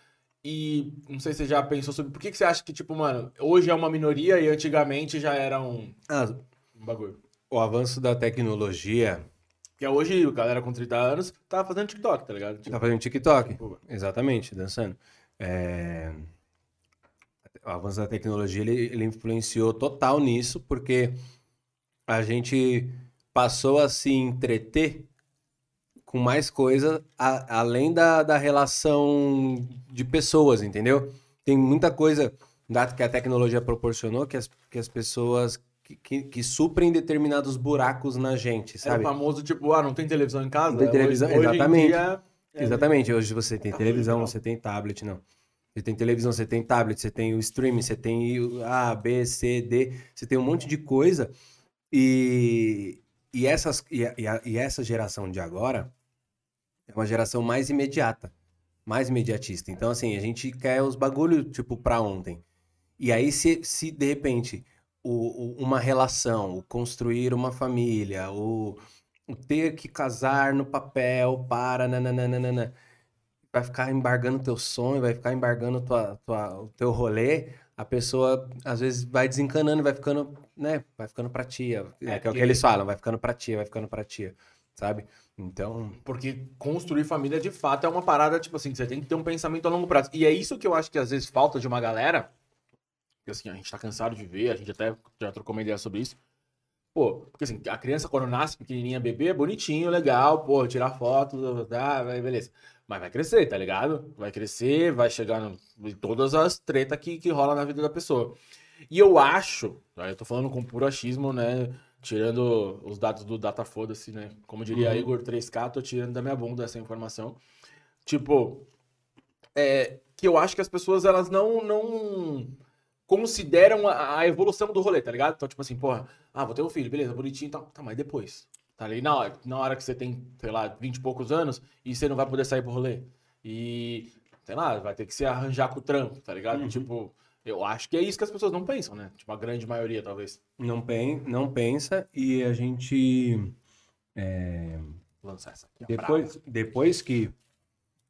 [SPEAKER 1] E não sei se você já pensou sobre por que, que você acha que, tipo, mano, hoje é uma minoria e antigamente já era um,
[SPEAKER 2] Ah,
[SPEAKER 1] um bagulho.
[SPEAKER 2] o avanço da tecnologia.
[SPEAKER 1] Porque hoje, a galera com 30 anos tá fazendo TikTok, tá ligado? Tipo,
[SPEAKER 2] Tá fazendo TikTok.
[SPEAKER 1] pô,
[SPEAKER 2] Exatamente, dançando. É, o avanço da tecnologia ele, ele influenciou total nisso, porque a gente passou a se entreter com mais coisa a- além da, da relação de pessoas, entendeu? Tem muita coisa que a tecnologia proporcionou que as, que as pessoas que, que, que suprem determinados buracos na gente,
[SPEAKER 1] Era o
[SPEAKER 2] sabe?
[SPEAKER 1] famoso, tipo, ah, não tem televisão em casa?
[SPEAKER 2] Não tem televisão,
[SPEAKER 1] Hoje- hoje em
[SPEAKER 2] exatamente.
[SPEAKER 1] dia, é,
[SPEAKER 2] Exatamente. Hoje você tem televisão, você tem tablet, não. Você tem televisão, você tem tablet, você tem o streaming, você tem o A, B, C, D, você tem um monte de coisa. E, e, essas, e, e a- e essa geração de agora é uma geração mais imediata, mais imediatista. Então, assim, a gente quer os bagulho, tipo, pra ontem. E aí, se, se de repente, o, o- uma relação, o construir uma família, o, o ter que casar no papel para nananana, vai ficar embargando teu sonho, vai ficar embargando tua, tua, o teu rolê, a pessoa às vezes vai desencanando, vai ficando, né, vai ficando pra tia, é,
[SPEAKER 1] É,
[SPEAKER 2] que é o que
[SPEAKER 1] porque-
[SPEAKER 2] eles falam, vai ficando pra tia, vai ficando pra tia, sabe? Então,
[SPEAKER 1] Porque construir família, de fato, é uma parada, tipo assim, você tem que ter um pensamento a longo prazo. E é isso que eu acho que às vezes falta de uma galera, que assim, a gente tá cansado de ver, a gente até já trocou uma ideia sobre isso. Pô, porque assim, a criança quando nasce pequenininha, bebê, é bonitinho, legal, pô, tirar foto, tá, vai, beleza. Mas vai crescer, tá ligado? Vai crescer, vai chegar em todas as tretas que, que rola na vida da pessoa. E eu acho, tá, eu tô falando com puro achismo, né? Tirando os dados do Data Foda-se, né? Como diria
[SPEAKER 2] Uhum.
[SPEAKER 1] Igor 3K, tô tirando da minha bunda essa informação. Tipo, é, que eu acho que as pessoas, elas não, não consideram a, a evolução do rolê, tá ligado? Então, tipo assim, porra, ah, vou ter um filho, beleza, bonitinho e tal. Tá, mas depois? Tá ali na hora, na hora que você tem, sei lá, 20 e poucos anos e você não vai poder sair pro rolê. E, sei lá, vai ter que se arranjar com o trampo, tá ligado?
[SPEAKER 2] Uhum.
[SPEAKER 1] Tipo, eu acho que é isso que as pessoas não pensam, né? Tipo, a grande maioria, talvez.
[SPEAKER 2] não, pen, não pensa e a gente
[SPEAKER 1] Lançar essa aqui,
[SPEAKER 2] Depois, depois que,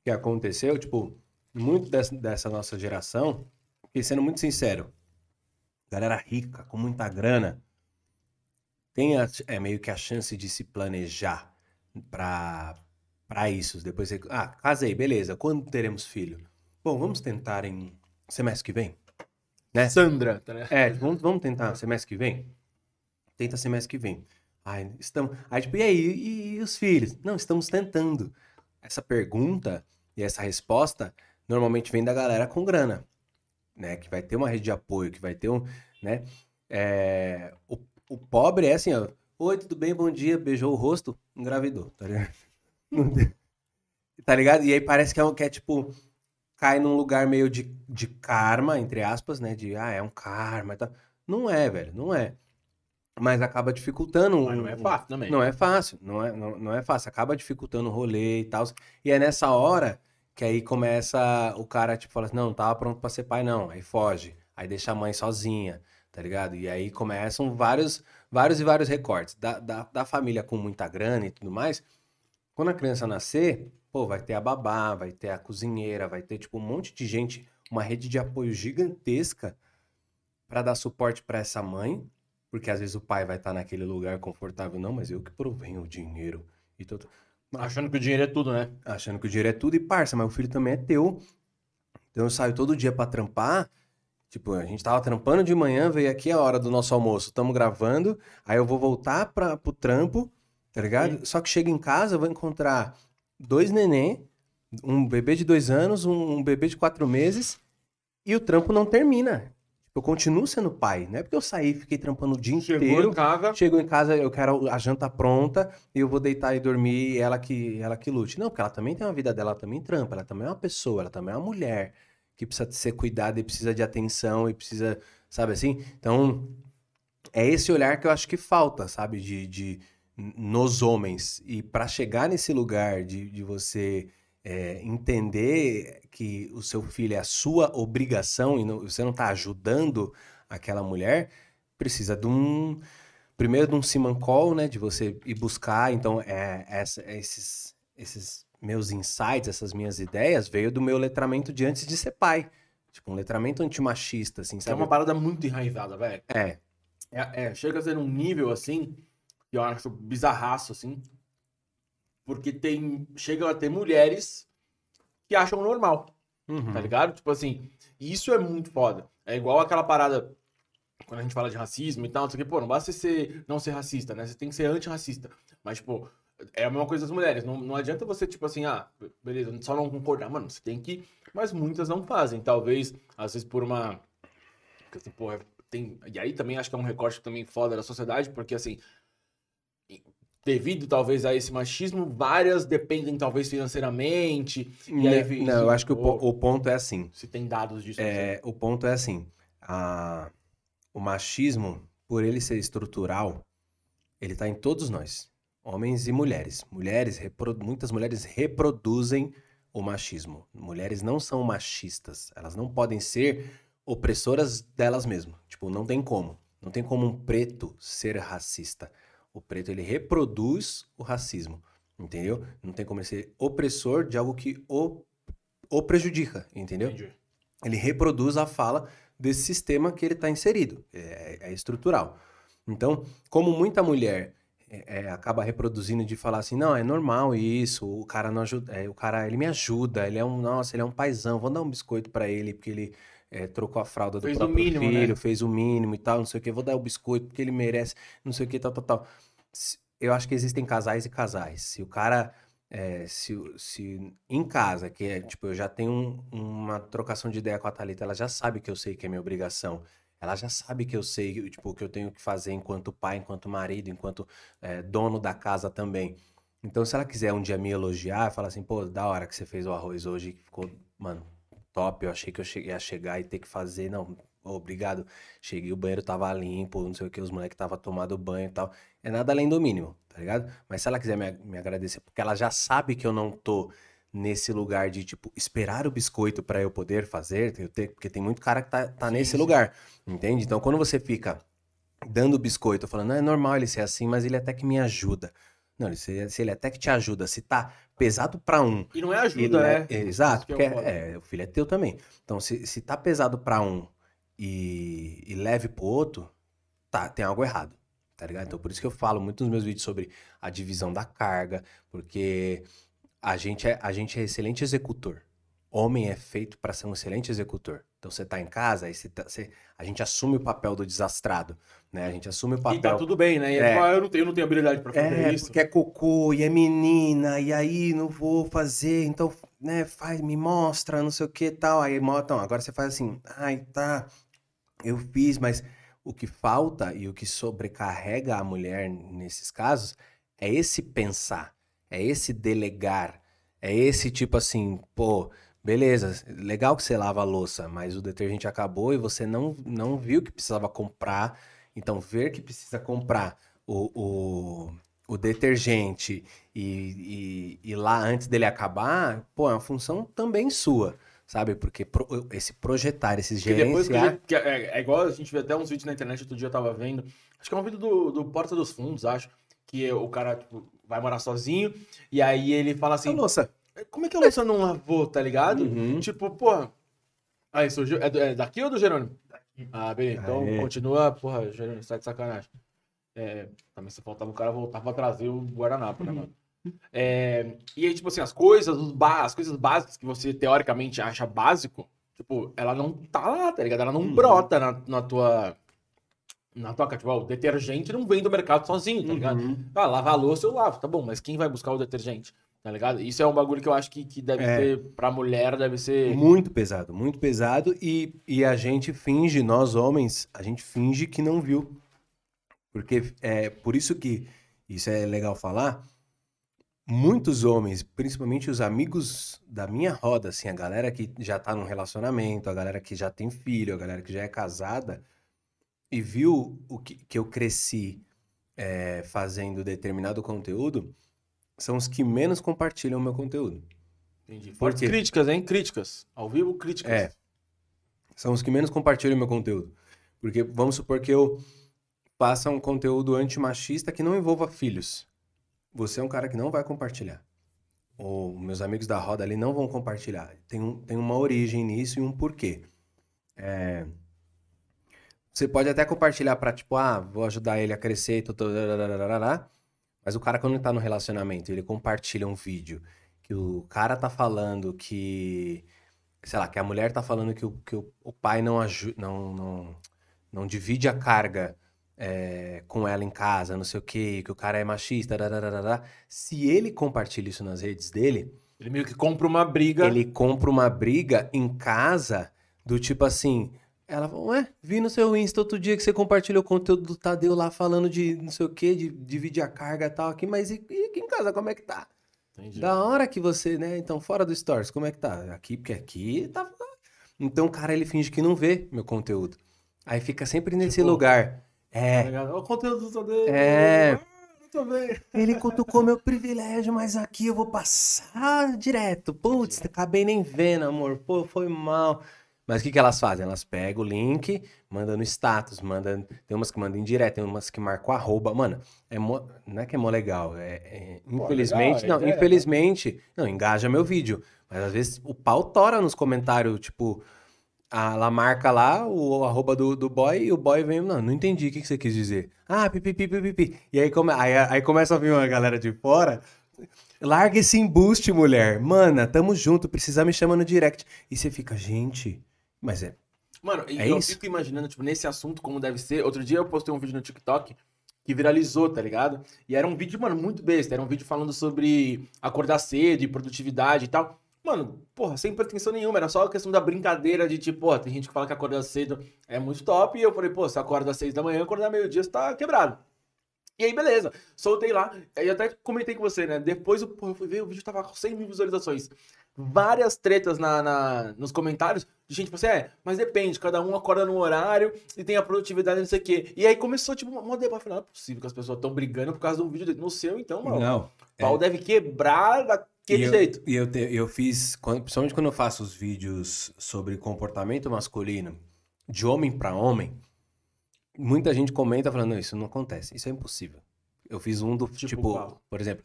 [SPEAKER 2] que aconteceu, tipo, muito dessa, dessa nossa geração, e sendo muito sincero, galera rica, com muita grana, tem a- é meio que a chance de se planejar pra, pra isso. Depois você, ah, casei, beleza, quando teremos filho? Bom, vamos tentar em semestre que vem? Né?
[SPEAKER 1] Sandra, tá?
[SPEAKER 2] É, vamos, vamos tentar semestre que vem? Tenta semestre que vem. Ai, estamos. Aí, tipo, e aí? E, e os filhos? Não, estamos tentando. Essa pergunta e essa resposta normalmente vem da galera com grana, né? Que vai ter uma rede de apoio, que vai ter um, né? É, o, o pobre é assim, ó. Oi, tudo bem? Bom dia. Beijou o rosto, engravidou, tá ligado? Tá ligado? E aí parece que é, um- que é tipo cai num lugar meio de, de karma, entre aspas, né? De, ah, é um karma e tal. Não é, velho, não é. Mas acaba dificultando.
[SPEAKER 1] Mas não é fácil também.
[SPEAKER 2] Não é fácil, não é, não, não é fácil. Acaba dificultando o rolê e tal. E é nessa hora que aí começa o cara, tipo, fala assim, não, não tava pronto pra ser pai, não. Aí foge. Aí deixa a mãe sozinha, tá ligado? E aí começam vários, vários e vários recortes. Da, da, da família com muita grana e tudo mais. Quando a criança nascer, pô, vai ter a babá, vai ter a cozinheira, vai ter, tipo, um monte de gente, uma rede de apoio gigantesca pra dar suporte pra essa mãe, porque às vezes o pai vai estar naquele lugar confortável, não, mas eu que provenho o dinheiro e tudo.
[SPEAKER 1] Achando que o dinheiro é tudo, né?
[SPEAKER 2] Achando que o dinheiro é tudo e parça, mas o filho também é teu. Então eu saio todo dia pra trampar. Tipo, a gente tava trampando de manhã, veio aqui a hora do nosso almoço, tamo gravando, aí eu vou voltar pra, pro trampo, tá ligado? Só que chego em casa, vou encontrar dois neném, um bebê de dois anos, um, um bebê de quatro meses, e o trampo não termina. Eu continuo sendo pai, não é porque eu saí e fiquei trampando o dia
[SPEAKER 1] Chegou
[SPEAKER 2] inteiro.
[SPEAKER 1] em casa,
[SPEAKER 2] Chego em casa, eu quero a janta pronta, e eu vou deitar e dormir, e ela que, ela que lute. Não, porque ela também tem uma vida dela, ela também trampa, ela também é uma pessoa, ela também é uma mulher que precisa ser cuidada e precisa de atenção e precisa, sabe assim? Então, é esse olhar que eu acho que falta, sabe, de, de nos homens. E para chegar nesse lugar de, de você é, entender que o seu filho é a sua obrigação e não- você não está ajudando aquela mulher, precisa de um primeiro de um simancol, né, de você ir buscar. Então, é, essa- esses, esses meus insights, essas minhas ideias, veio do meu letramento de antes de ser pai. Tipo, um letramento antimachista, assim,
[SPEAKER 1] é
[SPEAKER 2] sabe?
[SPEAKER 1] uma parada muito enraizada, velho.
[SPEAKER 2] É,
[SPEAKER 1] É, é, chega a ser um nível assim, que eu acho bizarraço, assim. Porque tem. Chega a ter mulheres que acham normal,
[SPEAKER 2] uhum,
[SPEAKER 1] tá ligado? Tipo assim, isso é muito foda. É igual aquela parada. Quando a gente fala de racismo e tal, não sei o que, pô, não basta você ser, não ser racista, né? Você tem que ser antirracista. Mas, tipo, é a mesma coisa das mulheres. Não, não adianta você, tipo assim, ah, beleza, só não concordar. Mano, você tem que. Mas muitas não fazem. Talvez, às vezes, por uma. Porque, assim, porra, tem. E aí também acho que é um recorte também foda da sociedade, porque assim. Devido talvez a esse machismo, várias dependem talvez financeiramente. E aí,
[SPEAKER 2] não, eu acho que o, o ponto é assim.
[SPEAKER 1] Se tem dados disso.
[SPEAKER 2] É, o ponto é assim, a- o machismo, por ele ser estrutural, ele tá em todos nós, homens e mulheres. Mulheres, muitas mulheres reproduzem o machismo. Mulheres não são machistas, elas não podem ser opressoras delas mesmas. Tipo, não tem como. Não tem como um preto ser racista. O preto, ele reproduz o racismo, entendeu? Não tem como ele ser opressor de algo que o, o prejudica, entendeu?
[SPEAKER 1] Entendi.
[SPEAKER 2] ele reproduz a fala desse sistema que ele está inserido. É, é estrutural. Então, como muita mulher é, é, acaba reproduzindo de falar assim, não, é normal isso, o cara não ajuda, é, o cara ele me ajuda, ele é um, nossa, ele é um paizão, vou dar um biscoito para ele porque ele é, trocou a fralda do
[SPEAKER 1] Fez o
[SPEAKER 2] próprio
[SPEAKER 1] mínimo,
[SPEAKER 2] filho,
[SPEAKER 1] né?
[SPEAKER 2] fez o mínimo e tal, não sei o que, vou dar o biscoito porque ele merece, não sei o que, tal, tal, tal. Eu acho que existem casais e casais. Se o cara é, se, se em casa, que é, tipo, eu já tenho um- uma trocação de ideia com a Thalita, ela já sabe que eu sei que é minha obrigação. Ela já sabe que eu sei, tipo, o que eu tenho que fazer enquanto pai, enquanto marido, enquanto é, dono da casa também. Então, se ela quiser um dia me elogiar, falar assim, pô, da hora que você fez o arroz hoje, que ficou, mano, top, eu achei que eu che- ia chegar e ter que fazer, não, obrigado. Cheguei, o banheiro tava limpo, não sei o que, os moleques tava tomando banho e tal. É nada além do mínimo, tá ligado? Mas se ela quiser me, me agradecer, porque ela já sabe que eu não tô nesse lugar de, tipo, esperar o biscoito pra eu poder fazer, eu ter- porque tem muito cara que tá, tá
[SPEAKER 1] Sim,
[SPEAKER 2] nesse
[SPEAKER 1] sim.
[SPEAKER 2] lugar, entende? Então, quando você fica dando biscoito, falando, não, é normal ele ser assim, mas ele até que me ajuda. Não, ele, se, se ele até que te ajuda, se tá pesado pra um
[SPEAKER 1] E não é ajuda,
[SPEAKER 2] le-
[SPEAKER 1] né?
[SPEAKER 2] Exato,
[SPEAKER 1] é o
[SPEAKER 2] porque
[SPEAKER 1] foda.
[SPEAKER 2] é, o filho é teu também. Então, se, se tá pesado pra um e, e leve pro outro, tá, tem algo errado, tá ligado? Então, por isso que eu falo muito nos meus vídeos sobre a divisão da carga, porque a gente é, a gente é excelente executor. Homem é feito pra ser um excelente executor. Então, você tá em casa, aí você tá- você- a gente assume o papel do desastrado, né? A gente assume o papel...
[SPEAKER 1] E tá tudo bem, né? E
[SPEAKER 2] É.
[SPEAKER 1] é. tipo, ah, eu, não tenho, eu não tenho habilidade pra fazer
[SPEAKER 2] É,
[SPEAKER 1] isso.
[SPEAKER 2] porque é cocô e é menina, e aí não vou fazer, então, né, faz, me mostra, não sei o que tal. Aí, então, agora você faz assim, ai, tá, eu fiz, mas o que falta e o que sobrecarrega a mulher nesses casos é esse pensar, é esse delegar, é esse tipo assim, pô, beleza, legal que você lava a louça, mas o detergente acabou e você não, não viu que precisava comprar, então ver que precisa comprar o, o, o detergente e, e, e lá antes dele acabar, pô, é uma função também sua, sabe? Porque pro- esse projetar, esse
[SPEAKER 1] Porque depois que, a
[SPEAKER 2] gerenciar...
[SPEAKER 1] que é, é igual a gente vê até uns vídeos na internet, outro dia eu tava vendo. Acho que é um vídeo do, do Porta dos Fundos, acho. Que o cara tipo, vai morar sozinho. E aí ele fala assim:
[SPEAKER 2] Nossa,
[SPEAKER 1] Como é que a louça não lavou, tá ligado?
[SPEAKER 2] Uhum.
[SPEAKER 1] Tipo, porra. Aí surgiu. É, do- é daqui ou do Jerônimo? Ah, beleza. Então
[SPEAKER 2] Aê.
[SPEAKER 1] continua, porra, Jerônimo, sai de sacanagem. É, também se faltava o cara voltar pra trazer o guardanapo, né, mano? É, e aí, tipo assim, as coisas, os as coisas básicas que você teoricamente acha básico, tipo, ela não tá lá, tá ligado? Ela não
[SPEAKER 2] Uhum.
[SPEAKER 1] brota na, na tua. Na tua casa. Tipo, ó, o detergente não vem do mercado sozinho, tá ligado?
[SPEAKER 2] Uhum.
[SPEAKER 1] Ah, lavar a louça eu lavo, tá bom, mas quem vai buscar o detergente? Tá ligado? Isso é um bagulho que eu acho que, que deve
[SPEAKER 2] É.
[SPEAKER 1] ser, pra mulher, deve ser.
[SPEAKER 2] Muito pesado, muito pesado. E, e a gente finge, nós homens, a gente finge que não viu. Porque é por isso que isso é legal falar. Muitos homens, principalmente os amigos da minha roda, assim, a galera que já tá num relacionamento, a galera que já tem filho, a galera que já é casada, e viu o que, que eu cresci é, fazendo determinado conteúdo, são os que menos compartilham o meu conteúdo.
[SPEAKER 1] Entendi.
[SPEAKER 2] Por
[SPEAKER 1] Fortes
[SPEAKER 2] quê?
[SPEAKER 1] críticas, hein? Críticas. Ao vivo, críticas.
[SPEAKER 2] É. São os que menos compartilham meu conteúdo. Porque vamos supor que eu faça um conteúdo antimachista que não envolva filhos. Você é um cara que não vai compartilhar. Ou meus amigos da roda ali não vão compartilhar. Tem, um, tem uma origem nisso e um porquê. É, Você pode até compartilhar pra, tipo, ah, vou ajudar ele a crescer, dararararará. Mas o cara, quando ele tá no relacionamento, ele compartilha um vídeo que o cara tá falando que sei lá, que a mulher tá falando que o, que o, o pai não, aju não, não, não divide a carga é, com ela em casa, não sei o quê, que o cara é machista, dararara. se ele compartilha isso nas redes dele,
[SPEAKER 1] Ele meio que compra uma briga.
[SPEAKER 2] ele compra uma briga em casa do tipo assim. Ela fala, ué, vi no seu Insta outro dia que você compartilhou o conteúdo do Tadeu lá falando de não sei o quê, de dividir a carga e tal aqui, mas e, e aqui em casa, como é que tá?
[SPEAKER 1] Entendi.
[SPEAKER 2] Da hora que você, né? Então, fora do Stories, como é que tá? Aqui, porque aqui tá. Então, o cara, ele finge que não vê meu conteúdo. Aí fica sempre nesse
[SPEAKER 1] Tipo,
[SPEAKER 2] lugar.
[SPEAKER 1] Tá
[SPEAKER 2] É,
[SPEAKER 1] ligado? Olha o conteúdo do Tadeu.
[SPEAKER 2] É.
[SPEAKER 1] Ah, Muito bem.
[SPEAKER 2] ele cutucou meu privilégio, mas aqui eu vou passar direto. Putz, acabei nem vendo, amor. Pô, foi mal. Mas o que, que elas fazem? Elas pegam o link, mandam no status, mandam. Tem umas que mandam em direto, tem umas que marcam arroba. Mano, é mó- não é que é mó legal. É, é- infelizmente,
[SPEAKER 1] legal, a
[SPEAKER 2] não,
[SPEAKER 1] ideia é-
[SPEAKER 2] infelizmente, não, engaja meu vídeo. Mas às vezes o pau tora nos comentários, tipo, a- ela marca lá o arroba do, do boy e o boy vem, não, não entendi o que, que você quis dizer. Ah, pipipi, pipipi. E aí, come, aí, aí começa a vir uma galera de fora. Larga esse embuste, mulher. Mana, tamo junto, precisa me chamar no direct. E você fica, gente, mas é.
[SPEAKER 1] Mano, e
[SPEAKER 2] É
[SPEAKER 1] eu
[SPEAKER 2] isso?
[SPEAKER 1] fico imaginando, tipo, nesse assunto, como deve ser. Outro dia eu postei um vídeo no TikTok que viralizou, tá ligado? E era um vídeo, mano, muito besta. Era um vídeo falando sobre acordar cedo e produtividade e tal. Mano, porra, sem pretensão nenhuma. Era só a questão da brincadeira de, tipo, porra, tem gente que fala que acordar cedo é muito top. E eu falei, pô, se acorda às seis da manhã, acordar meio-dia, você tá quebrado. E aí, beleza. Soltei lá. Aí até comentei com você, né? Depois eu, porra, eu fui ver, o vídeo tava com 100 mil visualizações. Várias tretas na, na- nos comentários de gente, tipo assim, é, mas depende, cada um acorda num horário e tem a produtividade, não sei o quê. E aí começou, tipo, uma debate. Falei, Não é possível que as pessoas estão brigando por causa de um vídeo dele. No seu, então, mano.
[SPEAKER 2] Não.
[SPEAKER 1] O pau deve quebrar daquele
[SPEAKER 2] E eu-
[SPEAKER 1] jeito.
[SPEAKER 2] E eu, te- eu fiz, quando- principalmente quando eu faço os vídeos sobre comportamento masculino, de homem pra homem, muita gente comenta falando, não, isso não acontece, isso é impossível. Eu fiz um do,
[SPEAKER 1] Tipo
[SPEAKER 2] tipo, por exemplo,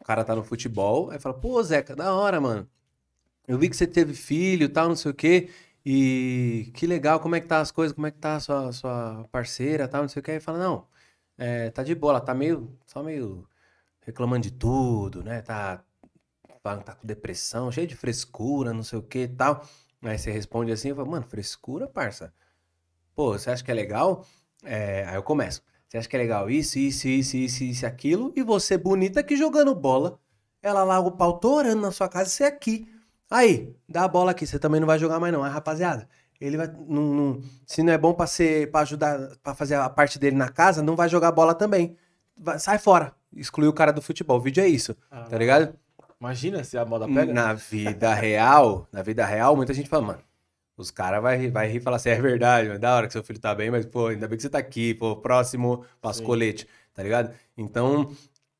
[SPEAKER 2] o cara tá no futebol, aí fala, pô, Zeca, da hora, mano. Eu vi que você teve filho e tal, não sei o quê, e que legal, como é que tá as coisas, como é que tá a sua, sua parceira tal, não sei o quê. Aí fala, não, é, tá de boa, ela tá meio, só meio reclamando de tudo, né? Tá, tá, com depressão, cheio de frescura, não sei o que e tal. Aí você responde assim, eu falo, mano, frescura, parça? Pô, você acha que é legal? É, aí eu começo. Você acha que é legal isso, isso, isso, isso, isso, aquilo? E você bonita aqui jogando bola. Ela lá, o pau torando na sua casa, você aqui. Aí, dá a bola aqui, você também não vai jogar mais não. Aí, rapaziada, ele vai, não, não- se não é bom pra ser, para ajudar, pra fazer a parte dele na casa, não vai jogar bola também. Vai- sai fora. Exclui o cara do futebol. O vídeo é isso, tá ligado?
[SPEAKER 1] Imagina se a moda pega.
[SPEAKER 2] Na vida real, na vida real, muita gente fala, mano, os caras vai, rir- vai rir e falar assim, é verdade, mano, da hora que seu filho tá bem, mas, pô, ainda bem que você tá aqui, pô, próximo, passa
[SPEAKER 1] Sim.
[SPEAKER 2] colete, tá ligado? Então,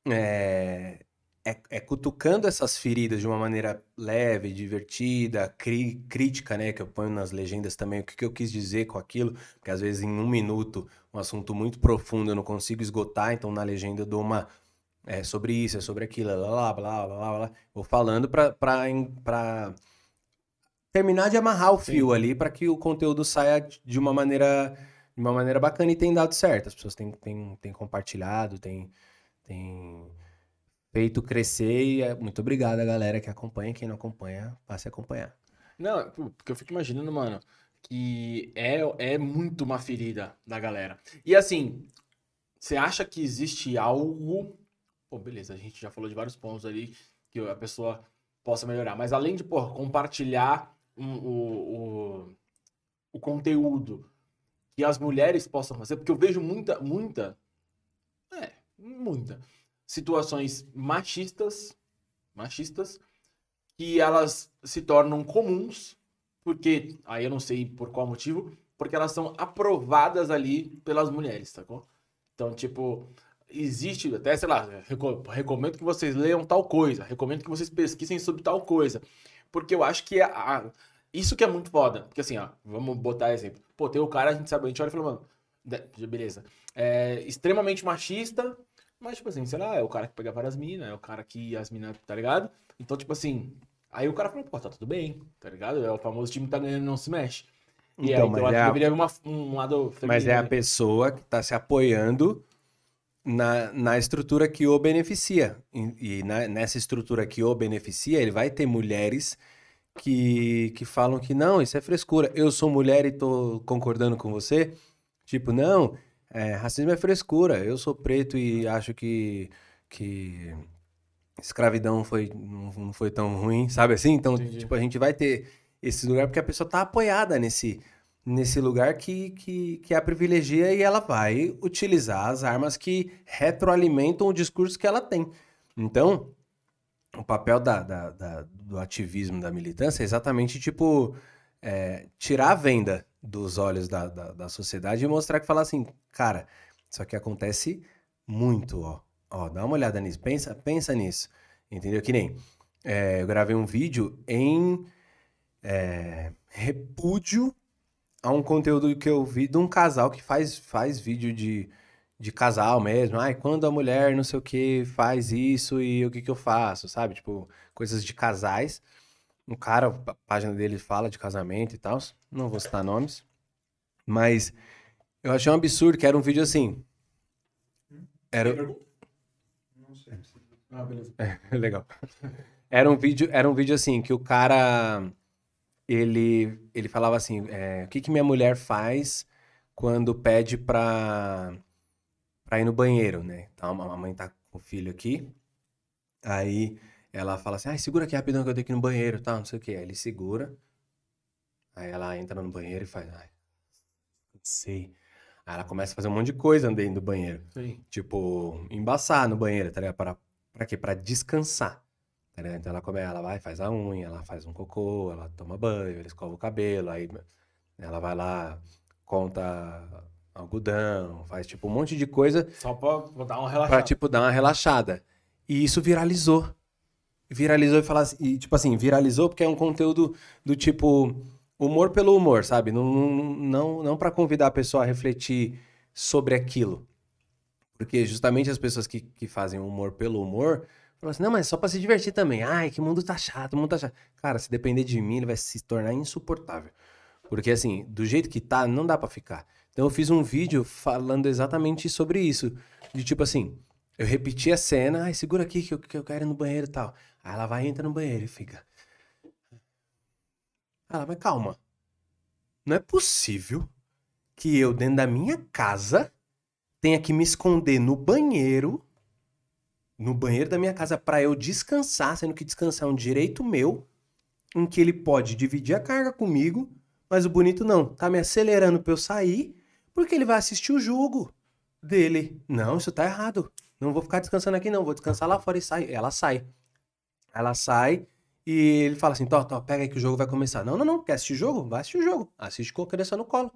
[SPEAKER 2] é, é, é cutucando essas feridas de uma maneira leve, divertida, cri- crítica, né, que eu ponho nas legendas também, o que, que eu quis dizer com aquilo, porque às vezes em um minuto, um assunto muito profundo eu não consigo esgotar, então na legenda eu dou uma é sobre isso, é sobre aquilo, blá, blá, blá, blá, blá, blá. Vou falando pra, pra, pra terminar de amarrar o fio ali pra que o conteúdo saia de uma maneira de uma maneira bacana e tem dado certo. As pessoas têm, têm, têm compartilhado, têm, têm feito crescer e é, muito obrigado a galera que acompanha. Quem não acompanha, passe a acompanhar.
[SPEAKER 1] Não, porque eu fico imaginando, mano, que é, é muito uma ferida da galera. E assim, você acha que existe algo. Pô, beleza, a gente já falou de vários pontos ali que a pessoa possa melhorar. Mas além de, pô, compartilhar um- o, o, o conteúdo que as mulheres possam fazer, porque eu vejo muita, muita. É, muita. Situações machistas. Machistas que elas se tornam comuns, porque, aí eu não sei por qual motivo, porque elas são aprovadas ali pelas mulheres, sacou? Então, tipo, existe, até, sei lá, reco- recomendo que vocês leiam tal coisa, recomendo que vocês pesquisem sobre tal coisa, porque eu acho que a- a- isso que é muito foda, porque assim, ó, vamos botar exemplo. Pô, tem o cara, a gente sabe, a gente olha e fala, mano, beleza, é extremamente machista, mas, tipo assim, sei lá, é o cara que pega várias minas, é o cara que as minas, tá ligado? Então, tipo assim, aí o cara fala, pô, tá tudo bem, tá ligado? É o famoso time que tá ganhando não se mexe. E
[SPEAKER 2] Então,
[SPEAKER 1] aí,
[SPEAKER 2] mas
[SPEAKER 1] então, eu acho
[SPEAKER 2] é
[SPEAKER 1] que
[SPEAKER 2] a-
[SPEAKER 1] uma, um lado
[SPEAKER 2] Mas é a
[SPEAKER 1] feminino, né?
[SPEAKER 2] pessoa que está se apoiando na, na estrutura que o beneficia. E, e na- nessa estrutura que o beneficia, ele vai ter mulheres que, que falam que não, isso é frescura. Eu sou mulher e tô concordando com você. Tipo, não, é, racismo é frescura. Eu sou preto e acho que, que escravidão foi, não, foi tão ruim, sabe assim? Então,
[SPEAKER 1] Entendi.
[SPEAKER 2] tipo, a gente vai ter esse lugar porque a pessoa tá apoiada nesse, nesse lugar que, que, que a privilegia e ela vai utilizar as armas que retroalimentam o discurso que ela tem. Então, o papel da, da- da- do ativismo, da militância é exatamente, tipo, é, tirar a venda dos olhos da, da, da sociedade e mostrar que falar assim, cara, isso aqui acontece muito, ó. Ó, dá uma olhada nisso, pensa, pensa nisso, entendeu? Que nem, é, eu gravei um vídeo em é, repúdio a um conteúdo que eu vi de um casal que faz, faz vídeo de, de casal mesmo. Ai, quando a mulher não sei o que faz isso e o que que eu faço, sabe? Tipo, coisas de casais. O cara, a página dele fala de casamento e tal. Não vou citar nomes. Mas eu achei um absurdo que era um vídeo assim. Era,
[SPEAKER 3] Não sei.
[SPEAKER 1] Ah, beleza.
[SPEAKER 2] Legal. Era um vídeo, era um vídeo assim que o cara ele ele falava assim, é, o que que minha mulher faz quando pede pra para ir no banheiro, né? Então a mãe tá com o filho aqui, aí ela fala assim, ai, segura aqui rapidão que eu tenho que ir no banheiro, tal, não sei o quê. Aí ele segura, aí ela entra no banheiro e faz, ai, não sei. Aí ela começa a fazer um monte de coisa dentro do banheiro.
[SPEAKER 1] Sim.
[SPEAKER 2] Tipo, embaçar no banheiro, tá ligado? Pra, pra quê? Pra descansar. Ligado? Então ela come, ela vai, faz a unha, ela faz um cocô, ela toma banho, ela escova o cabelo, aí ela vai lá, conta algodão, faz tipo um monte de coisa
[SPEAKER 1] Só pra, pra dar uma
[SPEAKER 2] pra,
[SPEAKER 1] relaxada.
[SPEAKER 2] tipo, dar uma relaxada. E isso viralizou. Viralizou e falar assim, e, tipo assim, viralizou porque é um conteúdo do tipo humor pelo humor, sabe? Não, não, não, não para convidar a pessoa a refletir sobre aquilo. Porque justamente as pessoas que, que fazem humor pelo humor assim, não, mas só pra se divertir também. Ai, que mundo tá chato, o mundo tá chato. Cara, se depender de mim, ele vai se tornar insuportável. Porque assim, do jeito que tá, não dá pra ficar. Então eu fiz um vídeo falando exatamente sobre isso. De tipo assim, eu repeti a cena, ai, segura aqui que eu, que eu quero ir no banheiro e tal. Aí ela vai entra no banheiro e fica. Ela, mas calma. Não é possível que eu, dentro da minha casa, tenha que me esconder no banheiro, no banheiro da minha casa, pra eu descansar, sendo que descansar é um direito meu, em que ele pode dividir a carga comigo, mas o bonito não, tá me acelerando pra eu sair, porque ele vai assistir o jogo dele. Não, isso tá errado. Não vou ficar descansando aqui, não. Vou descansar lá fora e sai. Ela sai. Ela sai e ele fala assim: Tó, Tó, pega aí que o jogo vai começar. Não, não, não. Quer assistir o jogo? Vai assistir o jogo. Assiste com a criança no colo.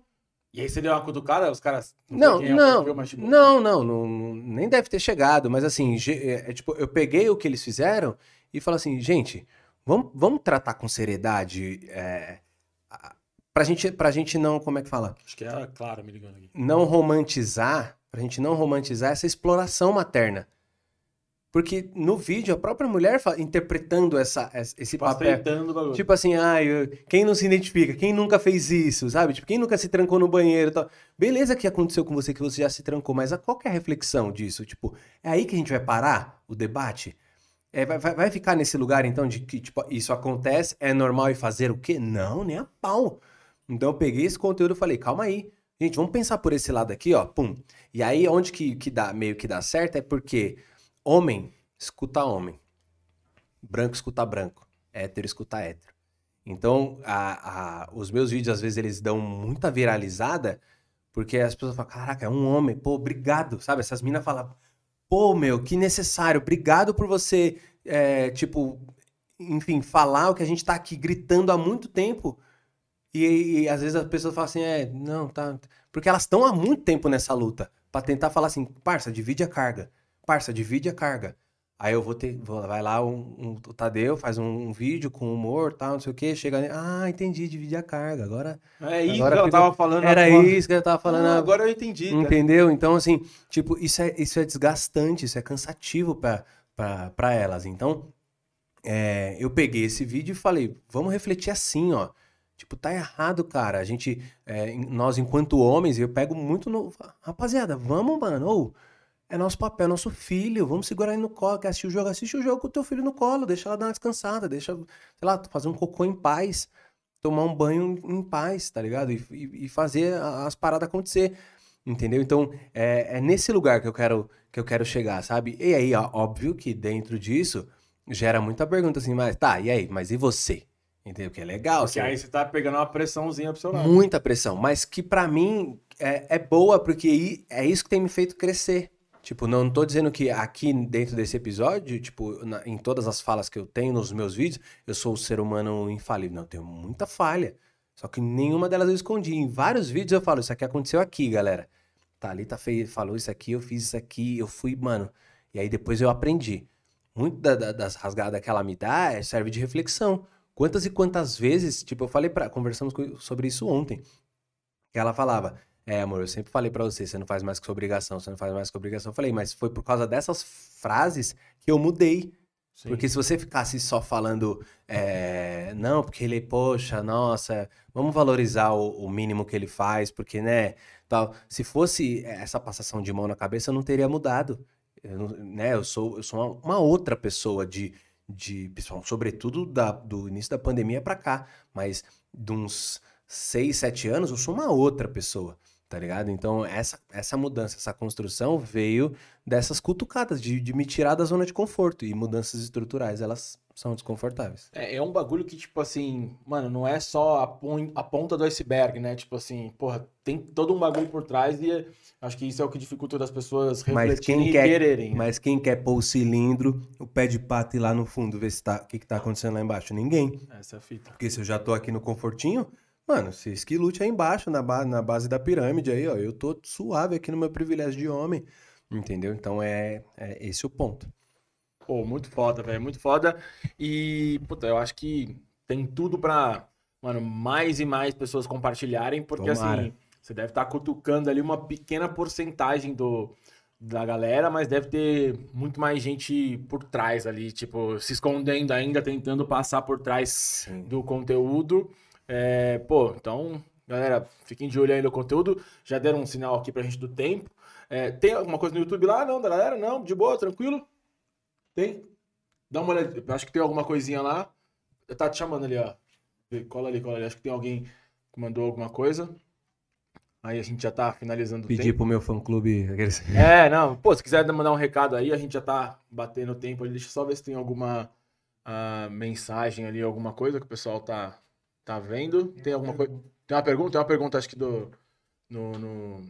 [SPEAKER 1] E aí você deu uma cutucada, os caras.
[SPEAKER 2] Não,
[SPEAKER 1] quem é
[SPEAKER 2] não,
[SPEAKER 1] tipo,
[SPEAKER 2] não, não, não, não, nem deve ter chegado, mas assim, é, é tipo, eu peguei o que eles fizeram e falei assim, gente, vamos, vamos tratar com seriedade, é, pra gente, pra gente não, como é que fala?
[SPEAKER 1] Acho que é claro me ligando aqui.
[SPEAKER 2] não romantizar, pra gente não romantizar essa exploração materna. Porque no vídeo, a própria mulher fa- interpretando essa, esse papel. Tipo assim, ai, eu- quem não se identifica? Quem nunca fez isso, sabe? Tipo, quem nunca se trancou no banheiro tal. Beleza que aconteceu com você, que você já se trancou, mas a- qual que é a reflexão disso? Tipo, é aí que a gente vai parar o debate? É, vai, vai- vai ficar nesse lugar, então, de que, tipo, isso acontece, é normal e fazer o quê? Não, nem a pau. Então eu peguei esse conteúdo e falei, calma aí. Gente, vamos pensar por esse lado aqui, ó. Pum. E aí, onde que, que dá, meio que dá certo é porque homem escuta homem. Branco escuta branco. Hétero escuta hétero. Então, a- a- os meus vídeos, às vezes, eles dão muita viralizada, porque as pessoas falam, caraca, é um homem, pô, obrigado, sabe? Essas minas falam, pô, meu, que necessário, obrigado por você, é, tipo, enfim, falar o que a gente tá aqui gritando há muito tempo. E, e às vezes as pessoas falam assim, é, não, tá. Porque elas estão há muito tempo nessa luta, pra tentar falar assim, parça, divide a carga. Parça, divide a carga. Aí eu vou ter, vou- vai lá um, um- o Tadeu, faz um, um vídeo com humor, tal, não sei o quê, chega, ali, ah, entendi, divide a carga. Agora
[SPEAKER 1] É isso
[SPEAKER 2] Agora
[SPEAKER 1] que ela
[SPEAKER 2] ficou-
[SPEAKER 1] tava falando.
[SPEAKER 2] era
[SPEAKER 1] agora.
[SPEAKER 2] isso que eu tava falando.
[SPEAKER 1] Ah, agora eu entendi. cara.
[SPEAKER 2] Entendeu? Então, assim, tipo, isso é, isso é desgastante, isso é cansativo pra, pra, pra elas. Então, é, eu peguei esse vídeo e falei, vamos refletir assim, ó. Tipo, tá errado, cara. A gente, é, nós enquanto homens, eu pego muito no... Rapaziada, vamos, mano. Ou, É nosso papel, é nosso filho. Vamos segurar ele no colo. Quer assistir o jogo? Assiste o jogo com o teu filho no colo. Deixa ela dar uma descansada. Deixa, sei lá, fazer um cocô em paz. Tomar um banho em paz, tá ligado? E, e, e fazer as paradas acontecer. Entendeu? Então, é, é, nesse lugar que eu quero que eu quero chegar, sabe? E aí, ó, óbvio que dentro disso gera muita pergunta assim, mas tá, e aí? Mas e você? Entendeu? Que é legal.
[SPEAKER 1] Porque
[SPEAKER 2] assim,
[SPEAKER 1] aí você tá pegando uma pressãozinha pro seu lado.
[SPEAKER 2] muita pressão, mas que pra mim é, é boa, porque é isso que tem me feito crescer. Tipo, não tô dizendo que aqui dentro desse episódio, tipo, na- em todas as falas que eu tenho nos meus vídeos, eu sou o ser humano infalível. Não, eu tenho muita falha. Só que nenhuma delas eu escondi. Em vários vídeos eu falo, isso aqui aconteceu aqui, galera. Thalita fez, falou isso aqui, eu fiz isso aqui, eu fui, mano. E aí depois eu aprendi. Muito da- da- das rasgadas que ela me dá é- serve de reflexão. Quantas e quantas vezes, tipo, eu falei para conversamos sobre isso ontem. Que ela falava, é, amor, eu sempre falei pra você, você não faz mais que sua obrigação, você não faz mais que sua obrigação. Eu falei, mas foi por causa dessas frases que eu mudei.
[SPEAKER 1] Sim.
[SPEAKER 2] Porque se você ficasse só falando, é, não, porque ele, poxa, nossa, vamos valorizar o, o mínimo que ele faz, porque, né, tal. Se fosse essa passação de mão na cabeça, eu não teria mudado. Eu, né, eu sou, eu sou uma, uma outra pessoa de, de pessoal, sobretudo da, do início da pandemia pra cá, mas de uns seis, sete anos, eu sou uma outra pessoa. Tá ligado? Então, essa, essa mudança, essa construção veio dessas cutucadas, de, de me tirar da zona de conforto. E mudanças estruturais, elas são desconfortáveis.
[SPEAKER 1] É, é um bagulho que, tipo assim, mano, não é só a, pon- a ponta do iceberg, né? Tipo assim, porra, tem todo um bagulho por trás e acho que isso é o que dificulta das pessoas
[SPEAKER 2] Mas
[SPEAKER 1] refletirem
[SPEAKER 2] quem
[SPEAKER 1] e
[SPEAKER 2] quer-
[SPEAKER 1] quererem. né?
[SPEAKER 2] Mas quem quer pôr o cilindro, o pé de pato ir lá no fundo, ver se tá, o que, que tá acontecendo lá embaixo? Ninguém.
[SPEAKER 1] Essa é a fita.
[SPEAKER 2] Porque se eu já tô aqui no confortinho, mano, vocês que lute aí embaixo, na, ba- na base da pirâmide aí, ó. Eu tô suave aqui no meu privilégio de homem. Entendeu? Então é, é esse o ponto.
[SPEAKER 1] Pô, muito foda, velho, muito foda. E, puta, eu acho que tem tudo pra, mano, mais e mais pessoas compartilharem, porque
[SPEAKER 2] Tomara.
[SPEAKER 1] assim, você deve estar cutucando ali uma pequena porcentagem do, da galera, mas deve ter muito mais gente por trás ali, tipo, se escondendo ainda, tentando passar por trás
[SPEAKER 2] Sim.
[SPEAKER 1] do conteúdo. É, pô, então, galera, fiquem de olho aí no conteúdo. Já deram um sinal aqui pra gente do tempo. É, tem alguma coisa no YouTube lá? Não, da galera? Não, de boa, tranquilo? Tem? Dá uma olhada. Acho que tem alguma coisinha lá. Tá te chamando ali, ó. Cola ali, cola ali. Acho que tem alguém que mandou alguma coisa. Aí a gente já tá finalizando o
[SPEAKER 2] Pedir
[SPEAKER 1] tempo.
[SPEAKER 2] pro meu fã clube. aqueles-
[SPEAKER 1] É, não. Pô, se quiser mandar um recado aí, a gente já tá batendo o tempo ali. Deixa eu só ver se tem alguma ah, mensagem ali, alguma coisa que o pessoal tá, tá vendo. Tem alguma coisa. Tem uma pergunta? Tem uma pergunta, acho que do. No. no...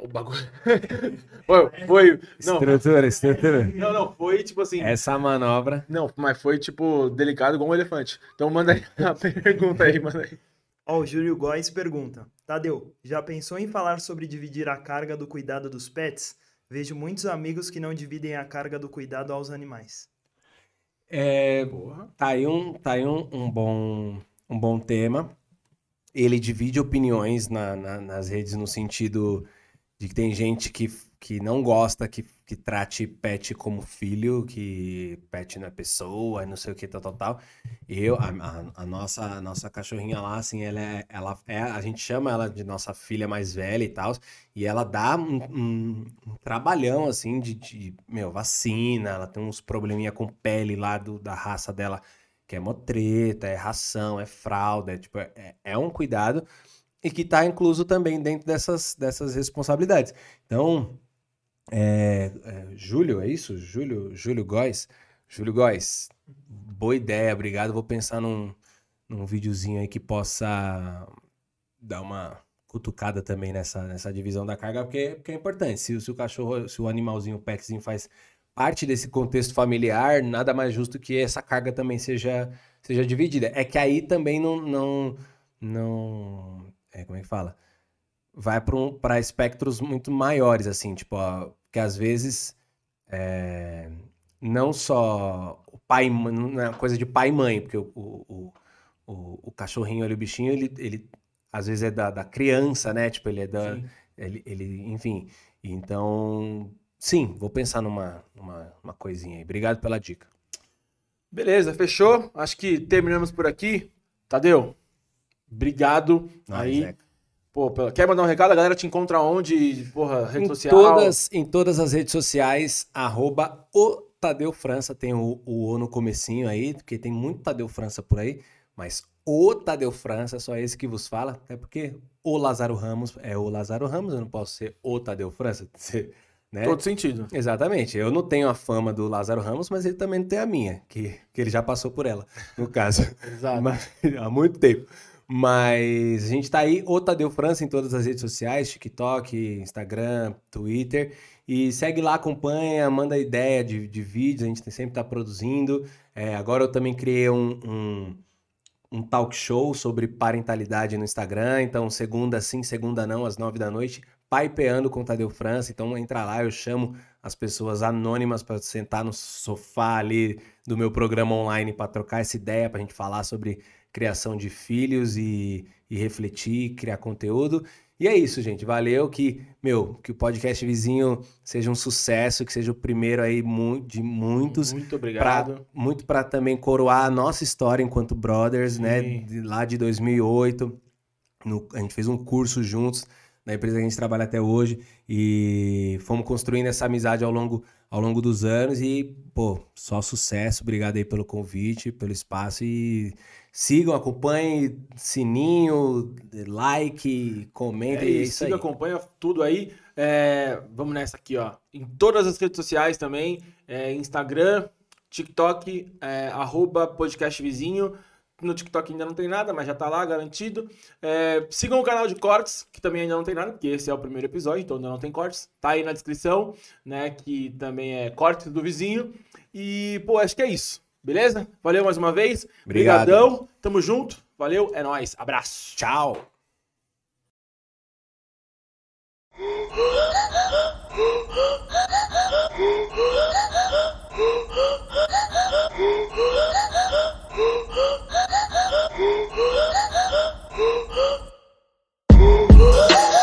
[SPEAKER 1] O bagulho. foi, foi. Não,
[SPEAKER 2] Estrutura, estrutura.
[SPEAKER 1] não, não. Foi tipo assim.
[SPEAKER 2] Essa manobra.
[SPEAKER 1] Não, mas foi tipo delicado igual um elefante. Então manda aí a pergunta aí, manda aí.
[SPEAKER 3] Ó, o Júlio Góes pergunta: Tadeu, já pensou em falar sobre dividir a carga do cuidado dos pets? Vejo muitos amigos que não dividem a carga do cuidado aos animais.
[SPEAKER 2] É. Tá aí um, tá aí um, um bom, um bom tema. Ele divide opiniões na- na- nas redes no sentido de que tem gente que, que não gosta que, que trate pet como filho, que pet não é pessoa, e não sei o que, tal, tal, tal. Eu, a, a- a nossa, a nossa cachorrinha lá, assim, ela é, ela é, a gente chama ela de nossa filha mais velha e tal, e ela dá um, um- um trabalhão, assim, de, de, meu, vacina, ela tem uns probleminha com pele lá do, da raça dela, que é motreta, é ração, é fralda, é, tipo, é, é um cuidado e que está incluso também dentro dessas, dessas responsabilidades. Então, é, é, Júlio, é isso? Júlio, Júlio Góes? Júlio Góes, boa ideia, obrigado. Vou pensar num, num videozinho aí que possa dar uma cutucada também nessa, nessa divisão da carga, porque, porque é importante. Se, o- se o cachorro, se o animalzinho, o petzinho faz parte desse contexto familiar, nada mais justo que essa carga também seja, seja dividida. É que aí também não, não, não é, como é que fala? Vai para espectros muito maiores, assim, tipo, ó, que às vezes é, não só o pai, não é uma coisa de pai e mãe, porque o, o, o, o- cachorrinho ali, o bichinho, ele, ele às vezes é da, da criança, né? Tipo, ele é da. Ele, ele, enfim. Então, sim, vou pensar numa, numa, numa coisinha aí. Obrigado pela dica.
[SPEAKER 1] Beleza, fechou? Acho que terminamos por aqui. Tadeu, obrigado
[SPEAKER 2] Nós,
[SPEAKER 1] aí.
[SPEAKER 2] Zeca.
[SPEAKER 1] Pô, quer mandar um recado? A galera te encontra onde? Porra, rede
[SPEAKER 2] em
[SPEAKER 1] social?
[SPEAKER 2] Todas, em todas as redes sociais, arroba o Tadeu França, tem o, o O no comecinho aí, porque tem muito Tadeu França por aí, mas o Tadeu França, só esse que vos fala, até porque o Lázaro Ramos é o Lázaro Ramos, eu não posso ser o Tadeu França, né?
[SPEAKER 1] Todo sentido.
[SPEAKER 2] Exatamente. Eu não tenho a fama do Lázaro Ramos, mas ele também não tem a minha, que, que ele já passou por ela, no caso.
[SPEAKER 1] Exato.
[SPEAKER 2] Mas- há muito tempo. Mas a gente tá aí, o Tadeu França em todas as redes sociais, TikTok, Instagram, Twitter. E segue lá, acompanha, manda ideia de, de vídeos, a gente sempre tá produzindo. É, agora eu também criei um, um, um talk show sobre parentalidade no Instagram. Então, segunda sim, segunda não, às nove da noite. Paipeando com o Tadeu França. Então, entra lá, eu chamo as pessoas anônimas para sentar no sofá ali do meu programa online para trocar essa ideia, para a gente falar sobre criação de filhos e, e refletir, criar conteúdo. E é isso, gente. Valeu. Que, meu, que o podcast vizinho seja um sucesso, que seja o primeiro aí de muitos.
[SPEAKER 1] Muito
[SPEAKER 2] Pra,
[SPEAKER 1] obrigado.
[SPEAKER 2] muito para também coroar a nossa história enquanto brothers, né?
[SPEAKER 1] Sim.
[SPEAKER 2] De lá de 2008. No- a gente fez um curso juntos na empresa que a gente trabalha até hoje e fomos construindo essa amizade ao longo, ao longo dos anos e, pô, só sucesso. Obrigado aí pelo convite, pelo espaço e sigam, acompanhem, sininho, like, comentem,
[SPEAKER 1] É
[SPEAKER 2] é
[SPEAKER 1] isso,
[SPEAKER 2] isso aí.
[SPEAKER 1] siga, acompanha tudo aí. É, vamos nessa aqui, ó. Em todas as redes sociais também, é, Instagram, TikTok, é, arroba podcast vizinho. No TikTok ainda não tem nada, mas já tá lá, garantido. É, sigam o canal de cortes, que também ainda não tem nada, porque esse é o primeiro episódio, então ainda não tem cortes. Tá aí na descrição, né? Que também é cortes do vizinho. E, pô, acho que é isso. Beleza? Valeu mais uma vez. Obrigadão. Tamo junto. Valeu, é nóis. Abraço.
[SPEAKER 2] Tchau.